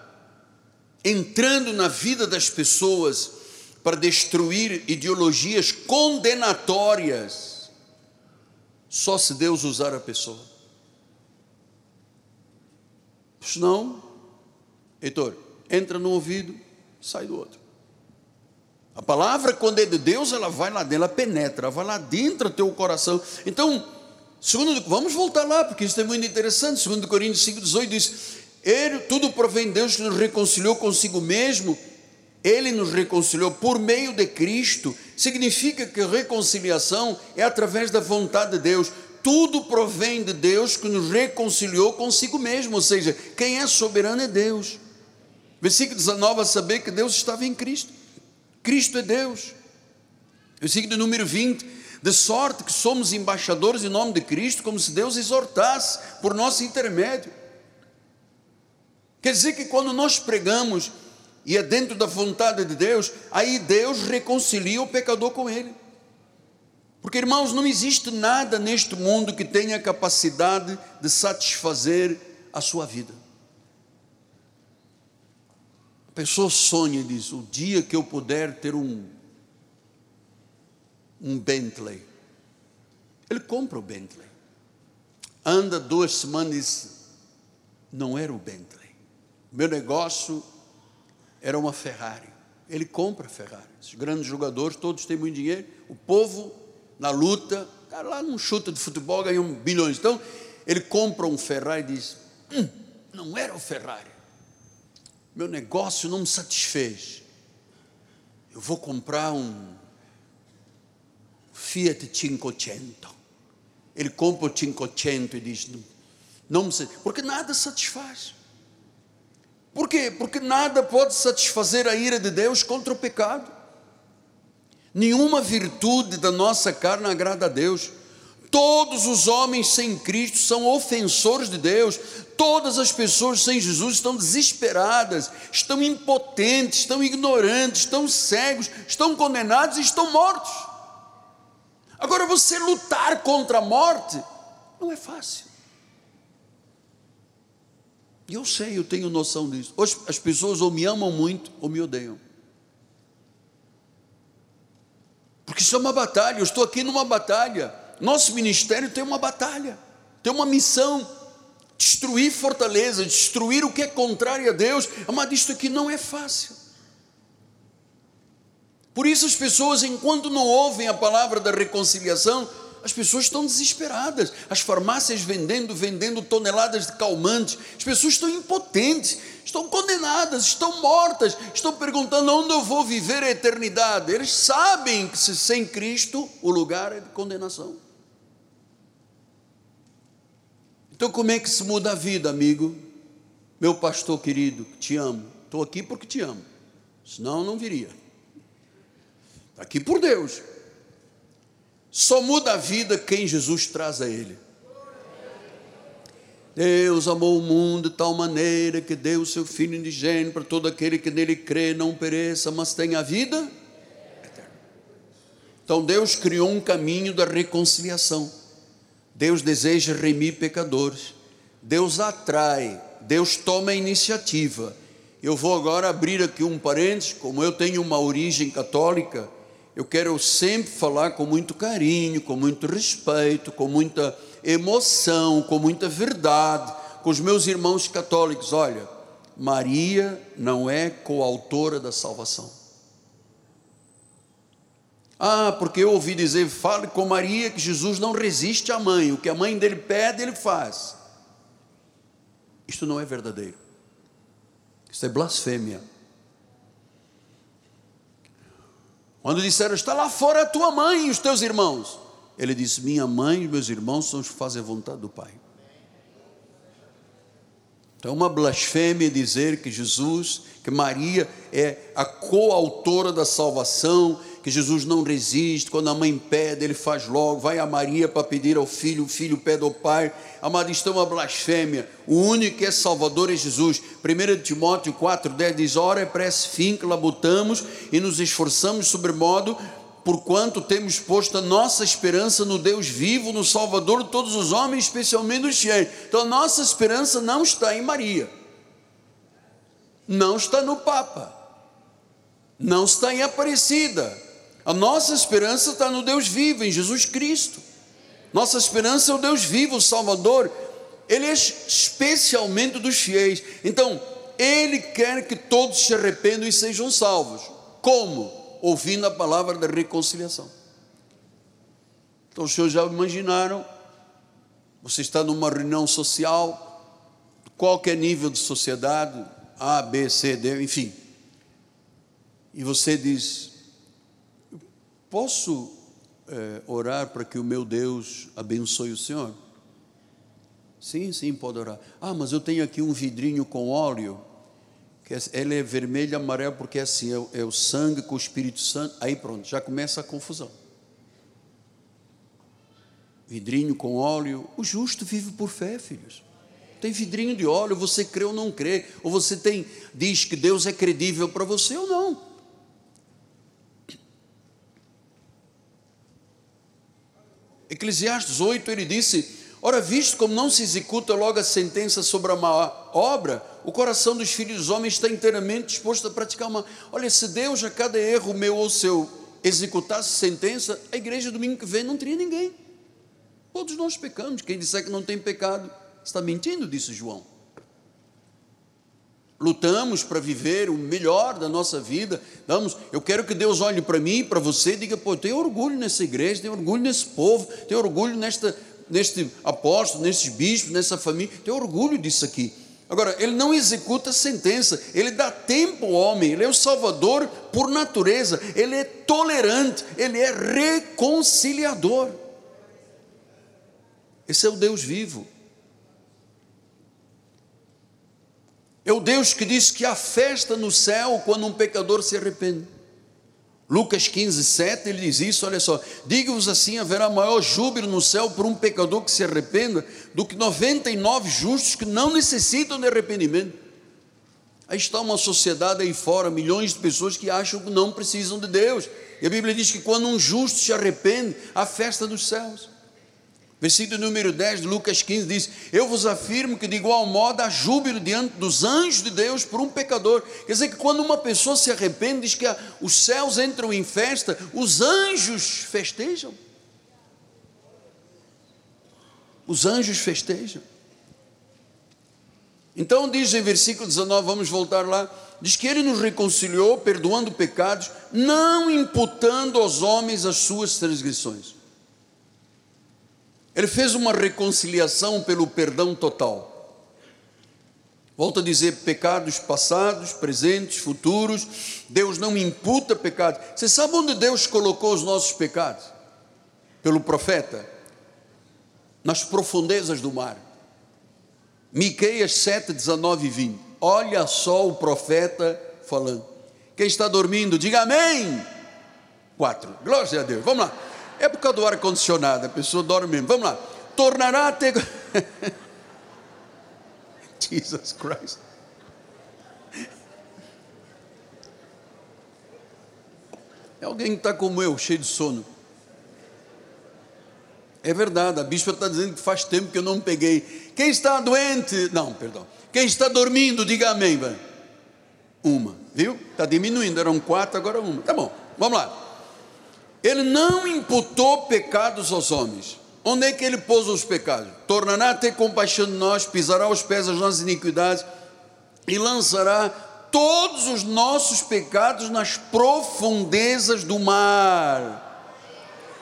entrando na vida das pessoas para destruir ideologias condenatórias só se Deus usar a pessoa. Senão, Heitor, entra no ouvido, sai do outro. A palavra, quando é de Deus, ela vai lá dentro, ela penetra, ela vai lá dentro do teu coração. Então, segundo, vamos voltar lá, porque isso é muito interessante. Segundo Coríntios 5,18 diz: Ele, tudo provém de Deus que nos reconciliou consigo mesmo ele nos reconciliou por meio de Cristo, significa que reconciliação é através da vontade de Deus. Tudo provém de Deus que nos reconciliou consigo mesmo, ou seja, quem é soberano é Deus. Versículo 19: a saber que Deus estava em Cristo. Cristo é Deus. Versículo número 20: De sorte que somos embaixadores em nome de Cristo, como se Deus exortasse por nosso intermédio. Quer dizer que quando nós pregamos e é dentro da vontade de Deus, aí Deus reconcilia o pecador com Ele. Porque, irmãos, não existe nada neste mundo que tenha capacidade de satisfazer a sua vida. A pessoa sonha e diz: o dia que eu puder ter um, um Bentley, ele compra o Bentley. Anda duas semanas e diz: não era o Bentley. Meu negócio era uma Ferrari. Ele compra Ferrari. Os grandes jogadores, todos têm muito dinheiro. O povo, na luta, cara lá num chuta de futebol, ganham bilhões. Então, ele compra um Ferrari e diz: hum, não era o Ferrari meu negócio não me satisfez. Eu vou comprar um Fiat 500. Ele compra o 500 e diz: não me porque nada satisfaz. Por quê? Porque nada pode satisfazer a ira de Deus contra o pecado. Nenhuma virtude da nossa carne agrada a Deus. Todos os homens sem Cristo são ofensores de Deus. Todas as pessoas sem Jesus estão desesperadas, estão impotentes, estão ignorantes, estão cegos, estão condenados e estão mortos. Agora, você lutar contra a morte não é fácil. Eu sei, eu tenho noção disso. Hoje as pessoas ou me amam muito ou me odeiam. Porque isso é uma batalha, eu estou aqui numa batalha. Nosso ministério tem uma batalha, tem uma missão: destruir fortaleza, destruir o que é contrário a Deus. Mas isto aqui não é fácil. Por isso as pessoas, enquanto não ouvem a palavra da reconciliação, as pessoas estão desesperadas. As farmácias vendendo, vendendo toneladas de calmantes. As pessoas estão impotentes, estão condenadas, estão mortas, estão perguntando onde eu vou viver a eternidade. Eles sabem que se sem Cristo o lugar é de condenação. Então, como é que se muda a vida, amigo? Meu pastor querido, te amo. Estou aqui porque te amo. Senão, não viria. Está aqui por Deus. Só muda a vida quem Jesus traz a Ele. Deus amou o mundo de tal maneira que deu o seu Filho indigênito para todo aquele que nele crê, não pereça, mas tenha vida eterna. Então Deus criou um caminho da reconciliação. Deus deseja remir pecadores, Deus atrai, Deus toma a iniciativa. Eu vou agora abrir aqui um parênteses, como eu tenho uma origem católica, eu quero sempre falar com muito carinho, com muito respeito, com muita emoção, com muita verdade, com os meus irmãos católicos. Olha, Maria não é coautora da salvação. Ah, porque eu ouvi dizer, fale com Maria que Jesus não resiste à mãe, o que a mãe dele pede, ele faz. Isto não é verdadeiro. Isso é blasfêmia. Quando disseram, está lá fora a tua mãe e os teus irmãos. Ele disse: Minha mãe e meus irmãos são os que fazem a vontade do Pai. Então é uma blasfêmia dizer que Jesus, que Maria é a coautora da salvação, que Jesus não resiste, quando a mãe pede, ele faz logo, vai a Maria para pedir ao filho, o filho pede ao pai. Amado, isto é uma blasfêmia. O único que é Salvador é Jesus. 1 Timóteo 4,10 diz: Ora é para esse fim que labutamos e nos esforçamos sobremodo, porquanto temos posto a nossa esperança no Deus vivo, no Salvador de todos os homens, especialmente os fiéis. Então a nossa esperança não está em Maria, não está no Papa, não está em Aparecida a nossa esperança está no Deus vivo, em Jesus Cristo. Nossa esperança é o Deus vivo, o Salvador. Ele é especialmente dos fiéis. Então, Ele quer que todos se arrependam e sejam salvos. Como? Ouvindo a palavra da reconciliação. Então, os senhores já imaginaram? Você está numa reunião social, qualquer nível de sociedade, A, B, C, D, enfim. E você diz: Posso é, orar para que o meu Deus abençoe o Senhor? Sim, sim, pode orar. Ah, mas eu tenho aqui um vidrinho com óleo Ela é vermelha, amarela, porque é assim, é é o sangue com o Espírito Santo. Aí pronto, já começa a confusão. Vidrinho com óleo. O justo vive por fé, filhos. Tem vidrinho de óleo, você crê ou não crê. Ou você tem, diz que Deus é credível para você ou não. Eclesiastes 8, ele disse: Ora, visto como não se executa logo a sentença sobre a má obra, o coração dos filhos dos homens está inteiramente disposto a praticar uma. Olha, se Deus a cada erro meu ou seu executasse sentença, a igreja domingo que vem não teria ninguém. Todos nós pecamos. Quem disser que não tem pecado está mentindo, disse João. Lutamos para viver o melhor da nossa vida. Damos, eu quero que Deus olhe para mim, para você e diga: pô, tem orgulho nessa igreja, tem orgulho nesse povo, tem orgulho nesta neste apóstolo, nesses bispos, nessa família, tem orgulho disso aqui. Agora, ele não executa sentença, ele dá tempo ao homem, ele é o salvador por natureza, ele é tolerante, ele é reconciliador. Esse é o Deus vivo. É o Deus que diz que há festa no céu quando um pecador se arrepende. Lucas 15, 7, ele diz isso, olha só, digo-vos assim, haverá maior júbilo no céu por um pecador que se arrependa, do que 99 justos que não necessitam de arrependimento. Aí está uma sociedade aí fora, milhões de pessoas que acham que não precisam de Deus. E a Bíblia diz que quando um justo se arrepende, há festa dos céus. Versículo número 10 de Lucas 15 diz: Eu vos afirmo que de igual modo há júbilo diante dos anjos de Deus por um pecador. Quer dizer que quando uma pessoa se arrepende, diz que os céus entram em festa, os anjos festejam. Os anjos festejam. Então diz em versículo 19, vamos voltar lá, diz que ele nos reconciliou, perdoando pecados, não imputando aos homens as suas transgressões. Ele fez uma reconciliação pelo perdão total. Volto a dizer, pecados passados, presentes, futuros, Deus não imputa pecados. Você sabe onde Deus colocou os nossos pecados? Pelo profeta, nas profundezas do mar. Miqueias 7, 19 e 20. Olha só o profeta falando. Quem está dormindo, diga amém. 4. Glória a Deus. Vamos lá. É por causa do ar-condicionado, a pessoa dorme mesmo. Vamos lá. Tornará a ter. Jesus Christ. É alguém que está como eu, cheio de sono. É verdade, a bispa está dizendo que faz tempo que eu não peguei. Quem está doente? Não, perdão. Quem está dormindo, diga amém. Vai. Uma, viu? Está diminuindo, eram quatro, agora uma. Tá bom, vamos lá. Ele não imputou pecados aos homens. Onde é que ele pôs os pecados? Tornará a ter compaixão de nós, pisará os pés das nossas iniquidades e lançará todos os nossos pecados nas profundezas do mar.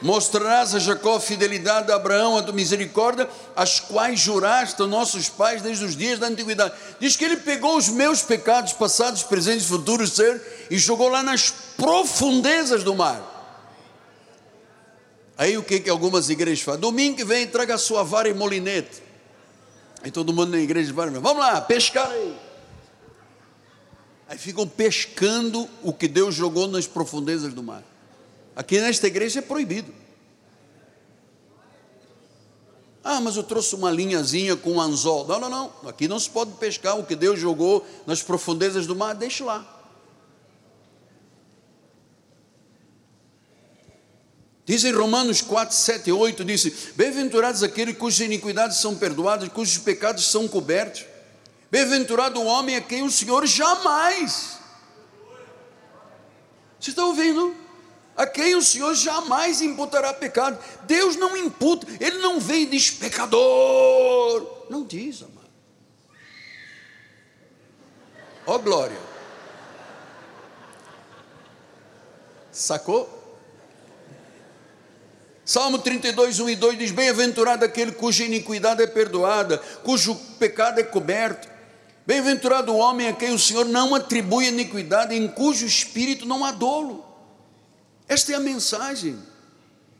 Mostrarás a Jacó fidelidade a Abraão, a tua misericórdia, as quais juraste a nossos pais desde os dias da antiguidade. Diz que ele pegou os meus pecados passados, presentes futuros ser e jogou lá nas profundezas do mar. Aí o que, que algumas igrejas fazem? Domingo que vem, traga a sua vara e molinete. Aí todo mundo na igreja vai, vamos lá, pescar aí. Aí ficam pescando o que Deus jogou nas profundezas do mar. Aqui nesta igreja é proibido. Ah, mas eu trouxe uma linhazinha com um anzol. Não, não, não. Aqui não se pode pescar o que Deus jogou nas profundezas do mar, deixe lá. Diz em Romanos 4, 7 e 8, disse, bem-aventurados aqueles cujas iniquidades são perdoadas, cujos pecados são cobertos. Bem-aventurado o homem a quem o Senhor jamais. Você está ouvindo? A quem o Senhor jamais imputará pecado. Deus não imputa, Ele não vem e diz pecador. Não diz, amado. Ó oh, glória. Sacou? Salmo 32, 1 e 2 diz: Bem-aventurado aquele cuja iniquidade é perdoada, cujo pecado é coberto. Bem-aventurado o homem a quem o Senhor não atribui iniquidade, em cujo espírito não há dolo. Esta é a mensagem.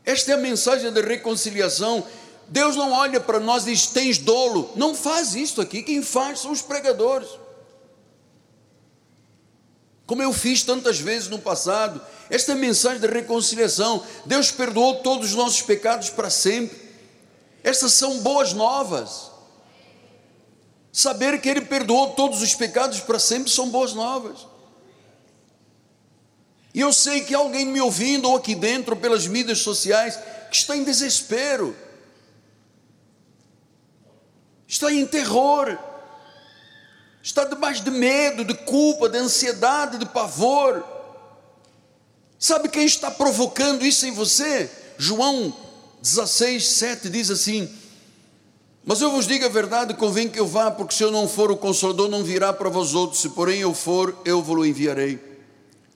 Esta é a mensagem da reconciliação. Deus não olha para nós e diz: tens dolo. Não faz isto aqui. Quem faz são os pregadores. como eu fiz tantas vezes no passado. Esta mensagem de reconciliação. Deus perdoou todos os nossos pecados para sempre. Estas são boas novas. Saber que Ele perdoou todos os pecados para sempre são boas novas. E eu sei que alguém me ouvindo ou aqui dentro pelas mídias sociais que está em desespero, está em terror, está debaixo de medo, de culpa, de ansiedade, de pavor. Sabe quem está provocando isso em você? João 16, 7 diz assim: Mas eu vos digo a verdade, convém que eu vá, porque se eu não for, o Consolador não virá para vós outros, se porém eu for, eu vos enviarei.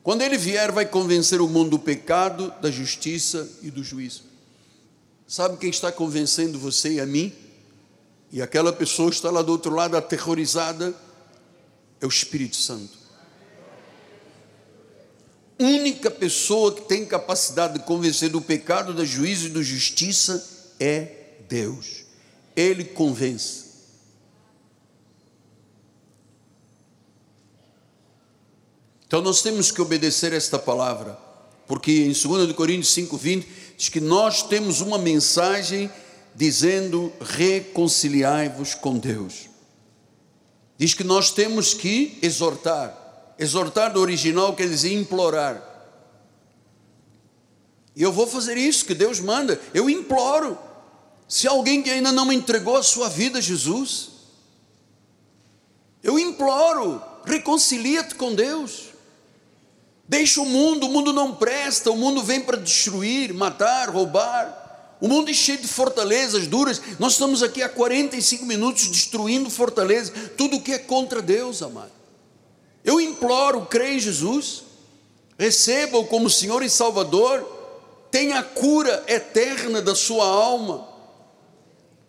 Quando ele vier, vai convencer o mundo do pecado, da justiça e do juízo. Sabe quem está convencendo você e a mim? E aquela pessoa está lá do outro lado aterrorizada, é o Espírito Santo. Única pessoa que tem capacidade de convencer do pecado, da juízo e da justiça é Deus. Ele convence. Então nós temos que obedecer esta palavra, porque em 2 Coríntios 5:20 diz que nós temos uma mensagem dizendo reconciliai-vos com Deus. Diz que nós temos que exortar. Exortar do original quer dizer implorar. E eu vou fazer isso que Deus manda. Eu imploro. Se alguém que ainda não entregou a sua vida a Jesus, eu imploro, reconcilia-te com Deus. Deixa o mundo, o mundo não presta, o mundo vem para destruir, matar, roubar. O mundo é cheio de fortalezas duras. Nós estamos aqui há 45 minutos destruindo fortalezas, tudo que é contra Deus, amado. Eu imploro, creia em Jesus, receba-o como Senhor e Salvador, tenha a cura eterna da sua alma.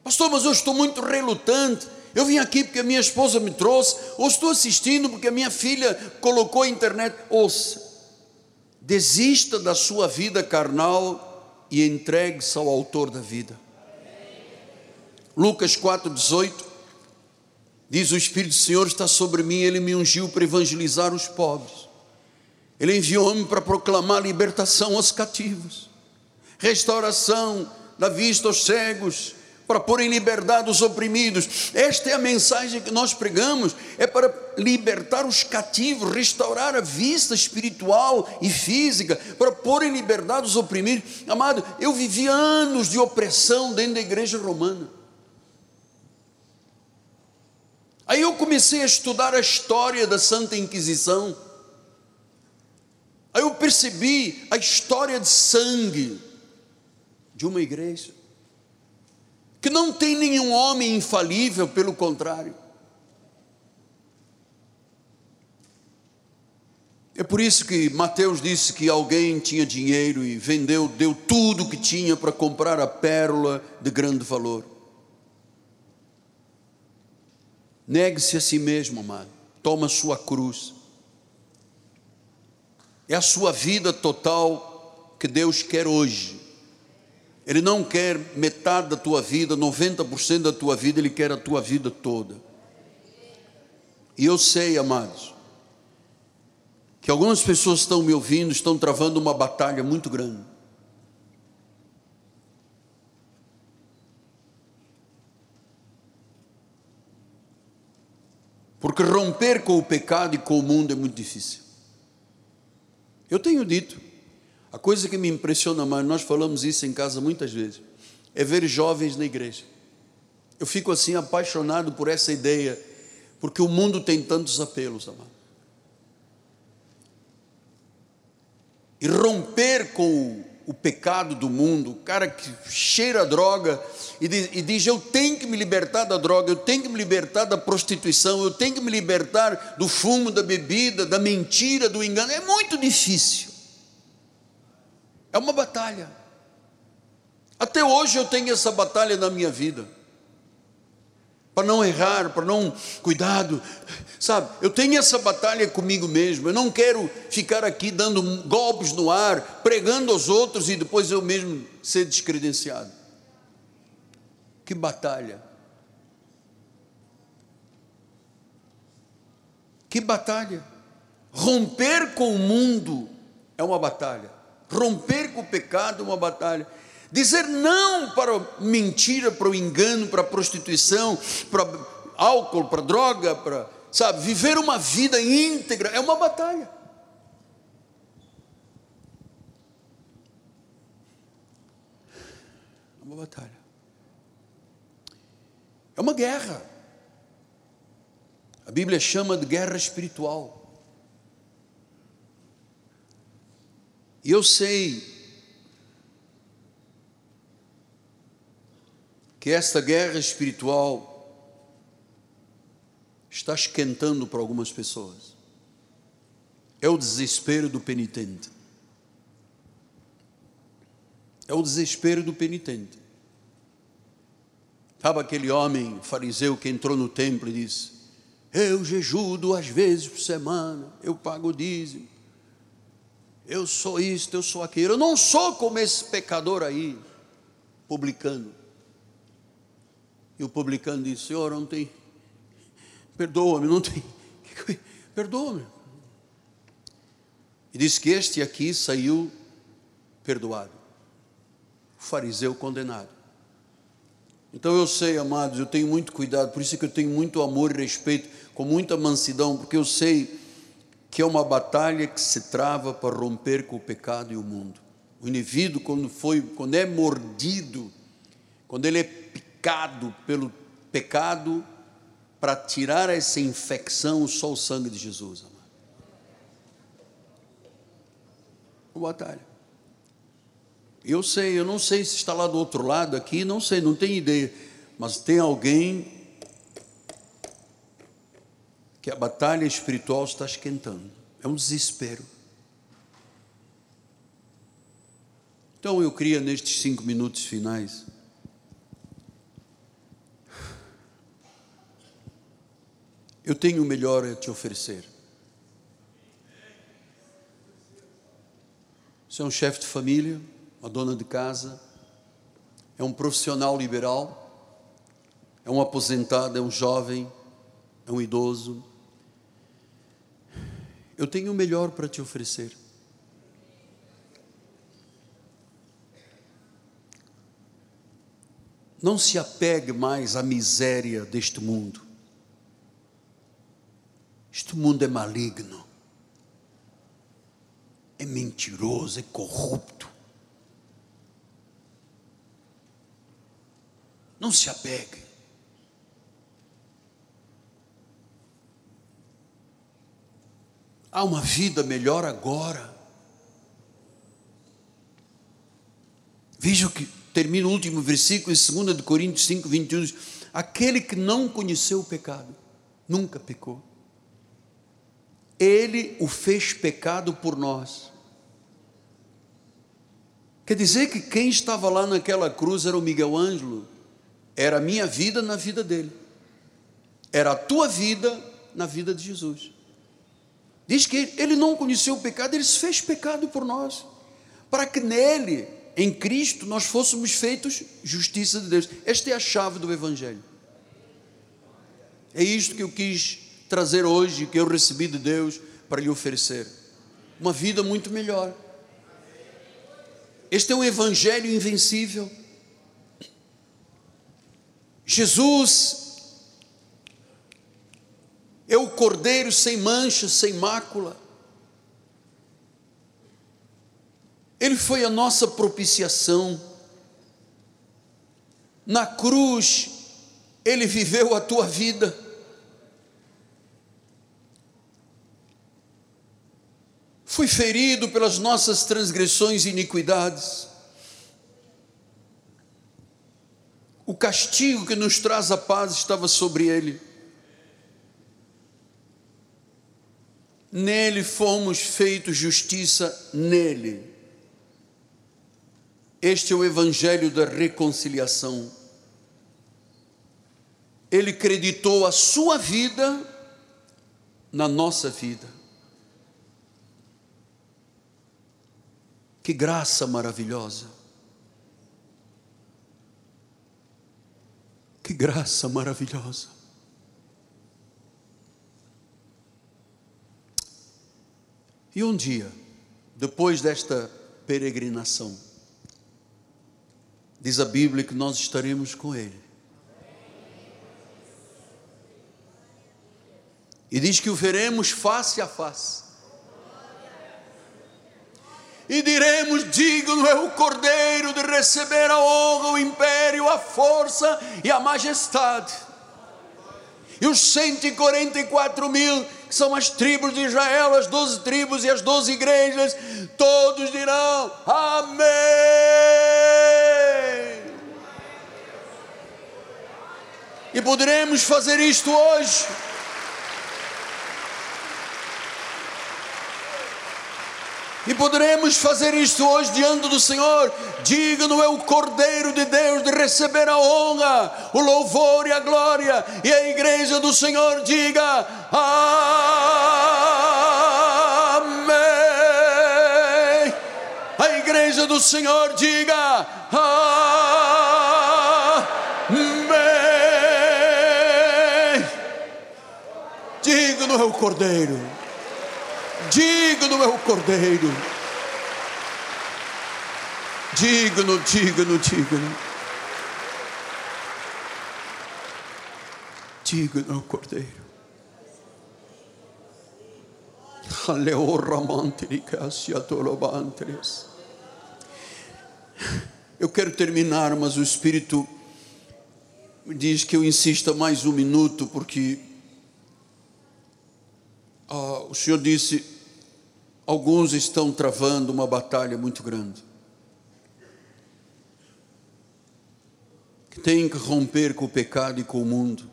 Pastor, mas eu estou muito relutante. Eu vim aqui porque a minha esposa me trouxe, ou estou assistindo porque a minha filha colocou a internet. Ouça, desista da sua vida carnal e entregue-se ao autor da vida. Lucas 4,18 diz: O Espírito do Senhor está sobre mim, ele me ungiu para evangelizar os pobres, ele enviou-me para proclamar libertação aos cativos, restauração da vista aos cegos, para pôr em liberdade os oprimidos. Esta é a mensagem que nós pregamos, é para libertar os cativos, restaurar a vista espiritual e física, para pôr em liberdade os oprimidos. Amado, eu vivi anos de opressão dentro da igreja romana. Aí eu comecei a estudar a história da Santa Inquisição. Aí eu percebi a história de sangue de uma igreja que não tem nenhum homem infalível, pelo contrário. É por isso que Mateus disse que alguém tinha dinheiro e vendeu, deu tudo o que tinha para comprar a pérola de grande valor. Negue-se a si mesmo, amado. Toma a sua cruz. É a sua vida total que Deus quer hoje. Ele não quer metade da tua vida, 90% da tua vida, Ele quer a tua vida toda. E eu sei, amados, que algumas pessoas estão me ouvindo, estão travando uma batalha muito grande. Porque romper com o pecado e com o mundo é muito difícil. Eu tenho dito, a coisa que me impressiona mais, nós falamos isso em casa muitas vezes, é ver jovens na igreja. Eu fico assim apaixonado por essa ideia, porque o mundo tem tantos apelos, amado. E romper com o pecado do mundo, o cara que cheira a droga e diz, e diz, Eu tenho que me libertar da droga, eu tenho que me libertar da prostituição, eu tenho que me libertar do fumo, da bebida, da mentira, do engano. É muito difícil. É uma batalha. Até hoje eu tenho essa batalha na minha vida. Para não errar, para não. Cuidado, sabe? Eu tenho essa batalha comigo mesmo. Eu não quero ficar aqui dando golpes no ar, pregando aos outros e depois eu mesmo ser descredenciado. Que batalha. Que batalha. Romper com o mundo é uma batalha. Romper com o pecado é uma batalha. Dizer não para mentira, para o engano, para a prostituição, para álcool, para droga, para, sabe, viver uma vida íntegra é uma batalha. É uma batalha. É uma guerra. A Bíblia chama de guerra espiritual. E eu sei que esta guerra espiritual está esquentando para algumas pessoas. É o desespero do penitente. É o desespero do penitente. Sabe aquele homem fariseu que entrou no templo e disse: Eu jejuo duas vezes por semana, eu pago o dízimo, eu sou isto, eu sou aquilo, eu não sou como esse pecador aí, publicano. E o publicano disse: Senhor, não tem, perdoa-me, não tem, perdoa-me. E disse que este aqui saiu perdoado, o fariseu condenado. Então eu sei, amados, eu tenho muito cuidado, por isso que eu tenho muito amor e respeito, com muita mansidão, porque eu sei que é uma batalha que se trava para romper com o pecado e o mundo. O indivíduo, quando, foi, quando é mordido, quando ele é picado pelo pecado, para tirar essa infecção, só o sangue de Jesus, amado. Uma batalha. Eu sei, eu não sei se está lá do outro lado aqui, não sei, não tenho ideia, mas tem alguém que a batalha espiritual está esquentando. É um desespero. Então eu queria nestes cinco minutos finais eu tenho o melhor a te oferecer. Você é um chefe de família, uma dona de casa, é um profissional liberal, é um aposentado, é um jovem, é um idoso. Eu tenho o melhor para te oferecer. Não se apegue mais à miséria deste mundo. Este mundo é maligno, é mentiroso, é corrupto. Não se apegue. Há uma vida melhor agora. Veja o que termina o último versículo em 2 Coríntios 5, 21. Diz, Aquele que não conheceu o pecado, nunca pecou. Ele o fez pecado por nós. Quer dizer que quem estava lá naquela cruz era o Miguel Ângelo, era a minha vida na vida dele, era a tua vida na vida de Jesus. Diz que ele não conheceu o pecado, ele se fez pecado por nós, para que nele, em Cristo, nós fôssemos feitos justiça de Deus. Esta é a chave do Evangelho. É isto que eu quis trazer hoje, que eu recebi de Deus para lhe oferecer. Uma vida muito melhor. Este é um evangelho invencível. Jesus é o cordeiro sem mancha, sem mácula. Ele foi a nossa propiciação. Na cruz, ele viveu a tua vida. Foi ferido pelas nossas transgressões e iniquidades. O castigo que nos traz a paz estava sobre ele. Nele fomos feitos justiça, nele. Este é o evangelho da reconciliação. Ele creditou a sua vida na nossa vida. Que graça maravilhosa. Que graça maravilhosa. E um dia, depois desta peregrinação, diz a Bíblia que nós estaremos com Ele. E diz que o veremos face a face. E diremos: digno é o Cordeiro de receber a honra, o império, a força e a majestade. E os 144 mil, que são as tribos de Israel, as 12 tribos e as 12 igrejas, todos dirão: Amém. E poderemos fazer isto hoje. E poderemos fazer isto hoje diante do Senhor. Digno é o Cordeiro de Deus de receber a honra, o louvor e a glória. E a igreja do Senhor diga: Amém. A igreja do Senhor diga: Amém. Digno é o Cordeiro. Digno é o Cordeiro. Digno, digno, digno. Digno é o Cordeiro. Eu quero terminar, mas o Espírito diz que eu insista mais um minuto, porque ah, o Senhor disse: alguns estão travando uma batalha muito grande. Que tem que romper com o pecado e com o mundo.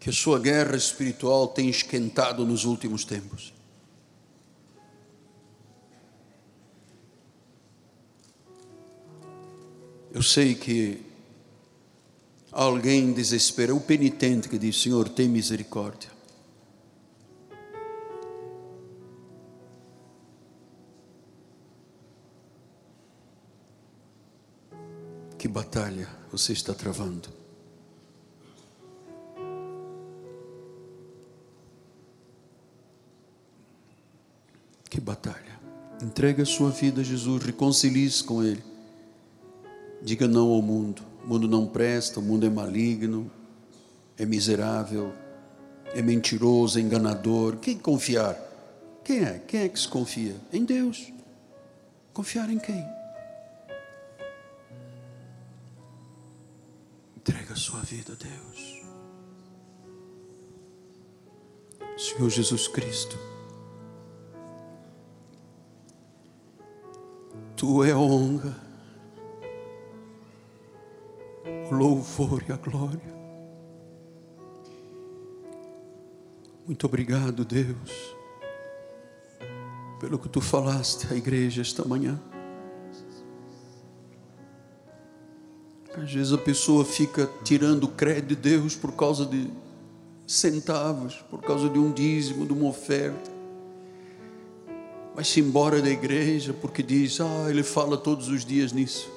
Que a sua guerra espiritual tem esquentado nos últimos tempos. Eu sei que alguém desespera, o penitente que diz: Senhor, tem misericórdia. Batalha você está travando? Que batalha. Entregue a sua vida a Jesus, reconcilie-se com Ele. Diga não ao mundo. O mundo não presta, o mundo é maligno, é miserável, é mentiroso, é enganador. Quem confiar? Quem é? Quem é que se confia? Em Deus. Confiar em quem? Vida Deus. Senhor Jesus Cristo, Tu é honra o louvor e a glória. Muito obrigado, Deus, pelo que tu falaste à igreja esta manhã. Às vezes a pessoa fica tirando crédito de Deus por causa de centavos, por causa de um dízimo, de uma oferta. Vai-se embora da igreja porque diz: Ah, ele fala todos os dias nisso.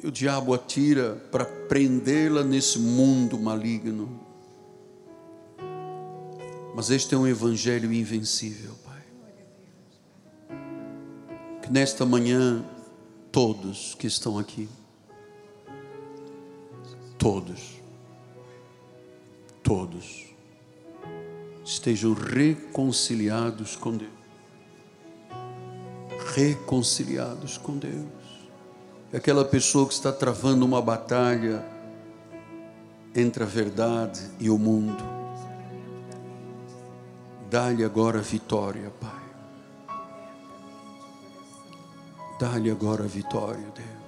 E o diabo atira para prendê-la nesse mundo maligno. Mas este é um evangelho invencível, Pai. Que nesta manhã, todos que estão aqui, todos, todos, estejam reconciliados com Deus. Reconciliados com Deus é aquela pessoa que está travando uma batalha entre a verdade e o mundo. Dá-lhe agora vitória, Pai. Dá-lhe agora a vitória, Deus.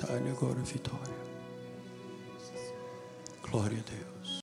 Dá-lhe agora a vitória. Glória a Deus.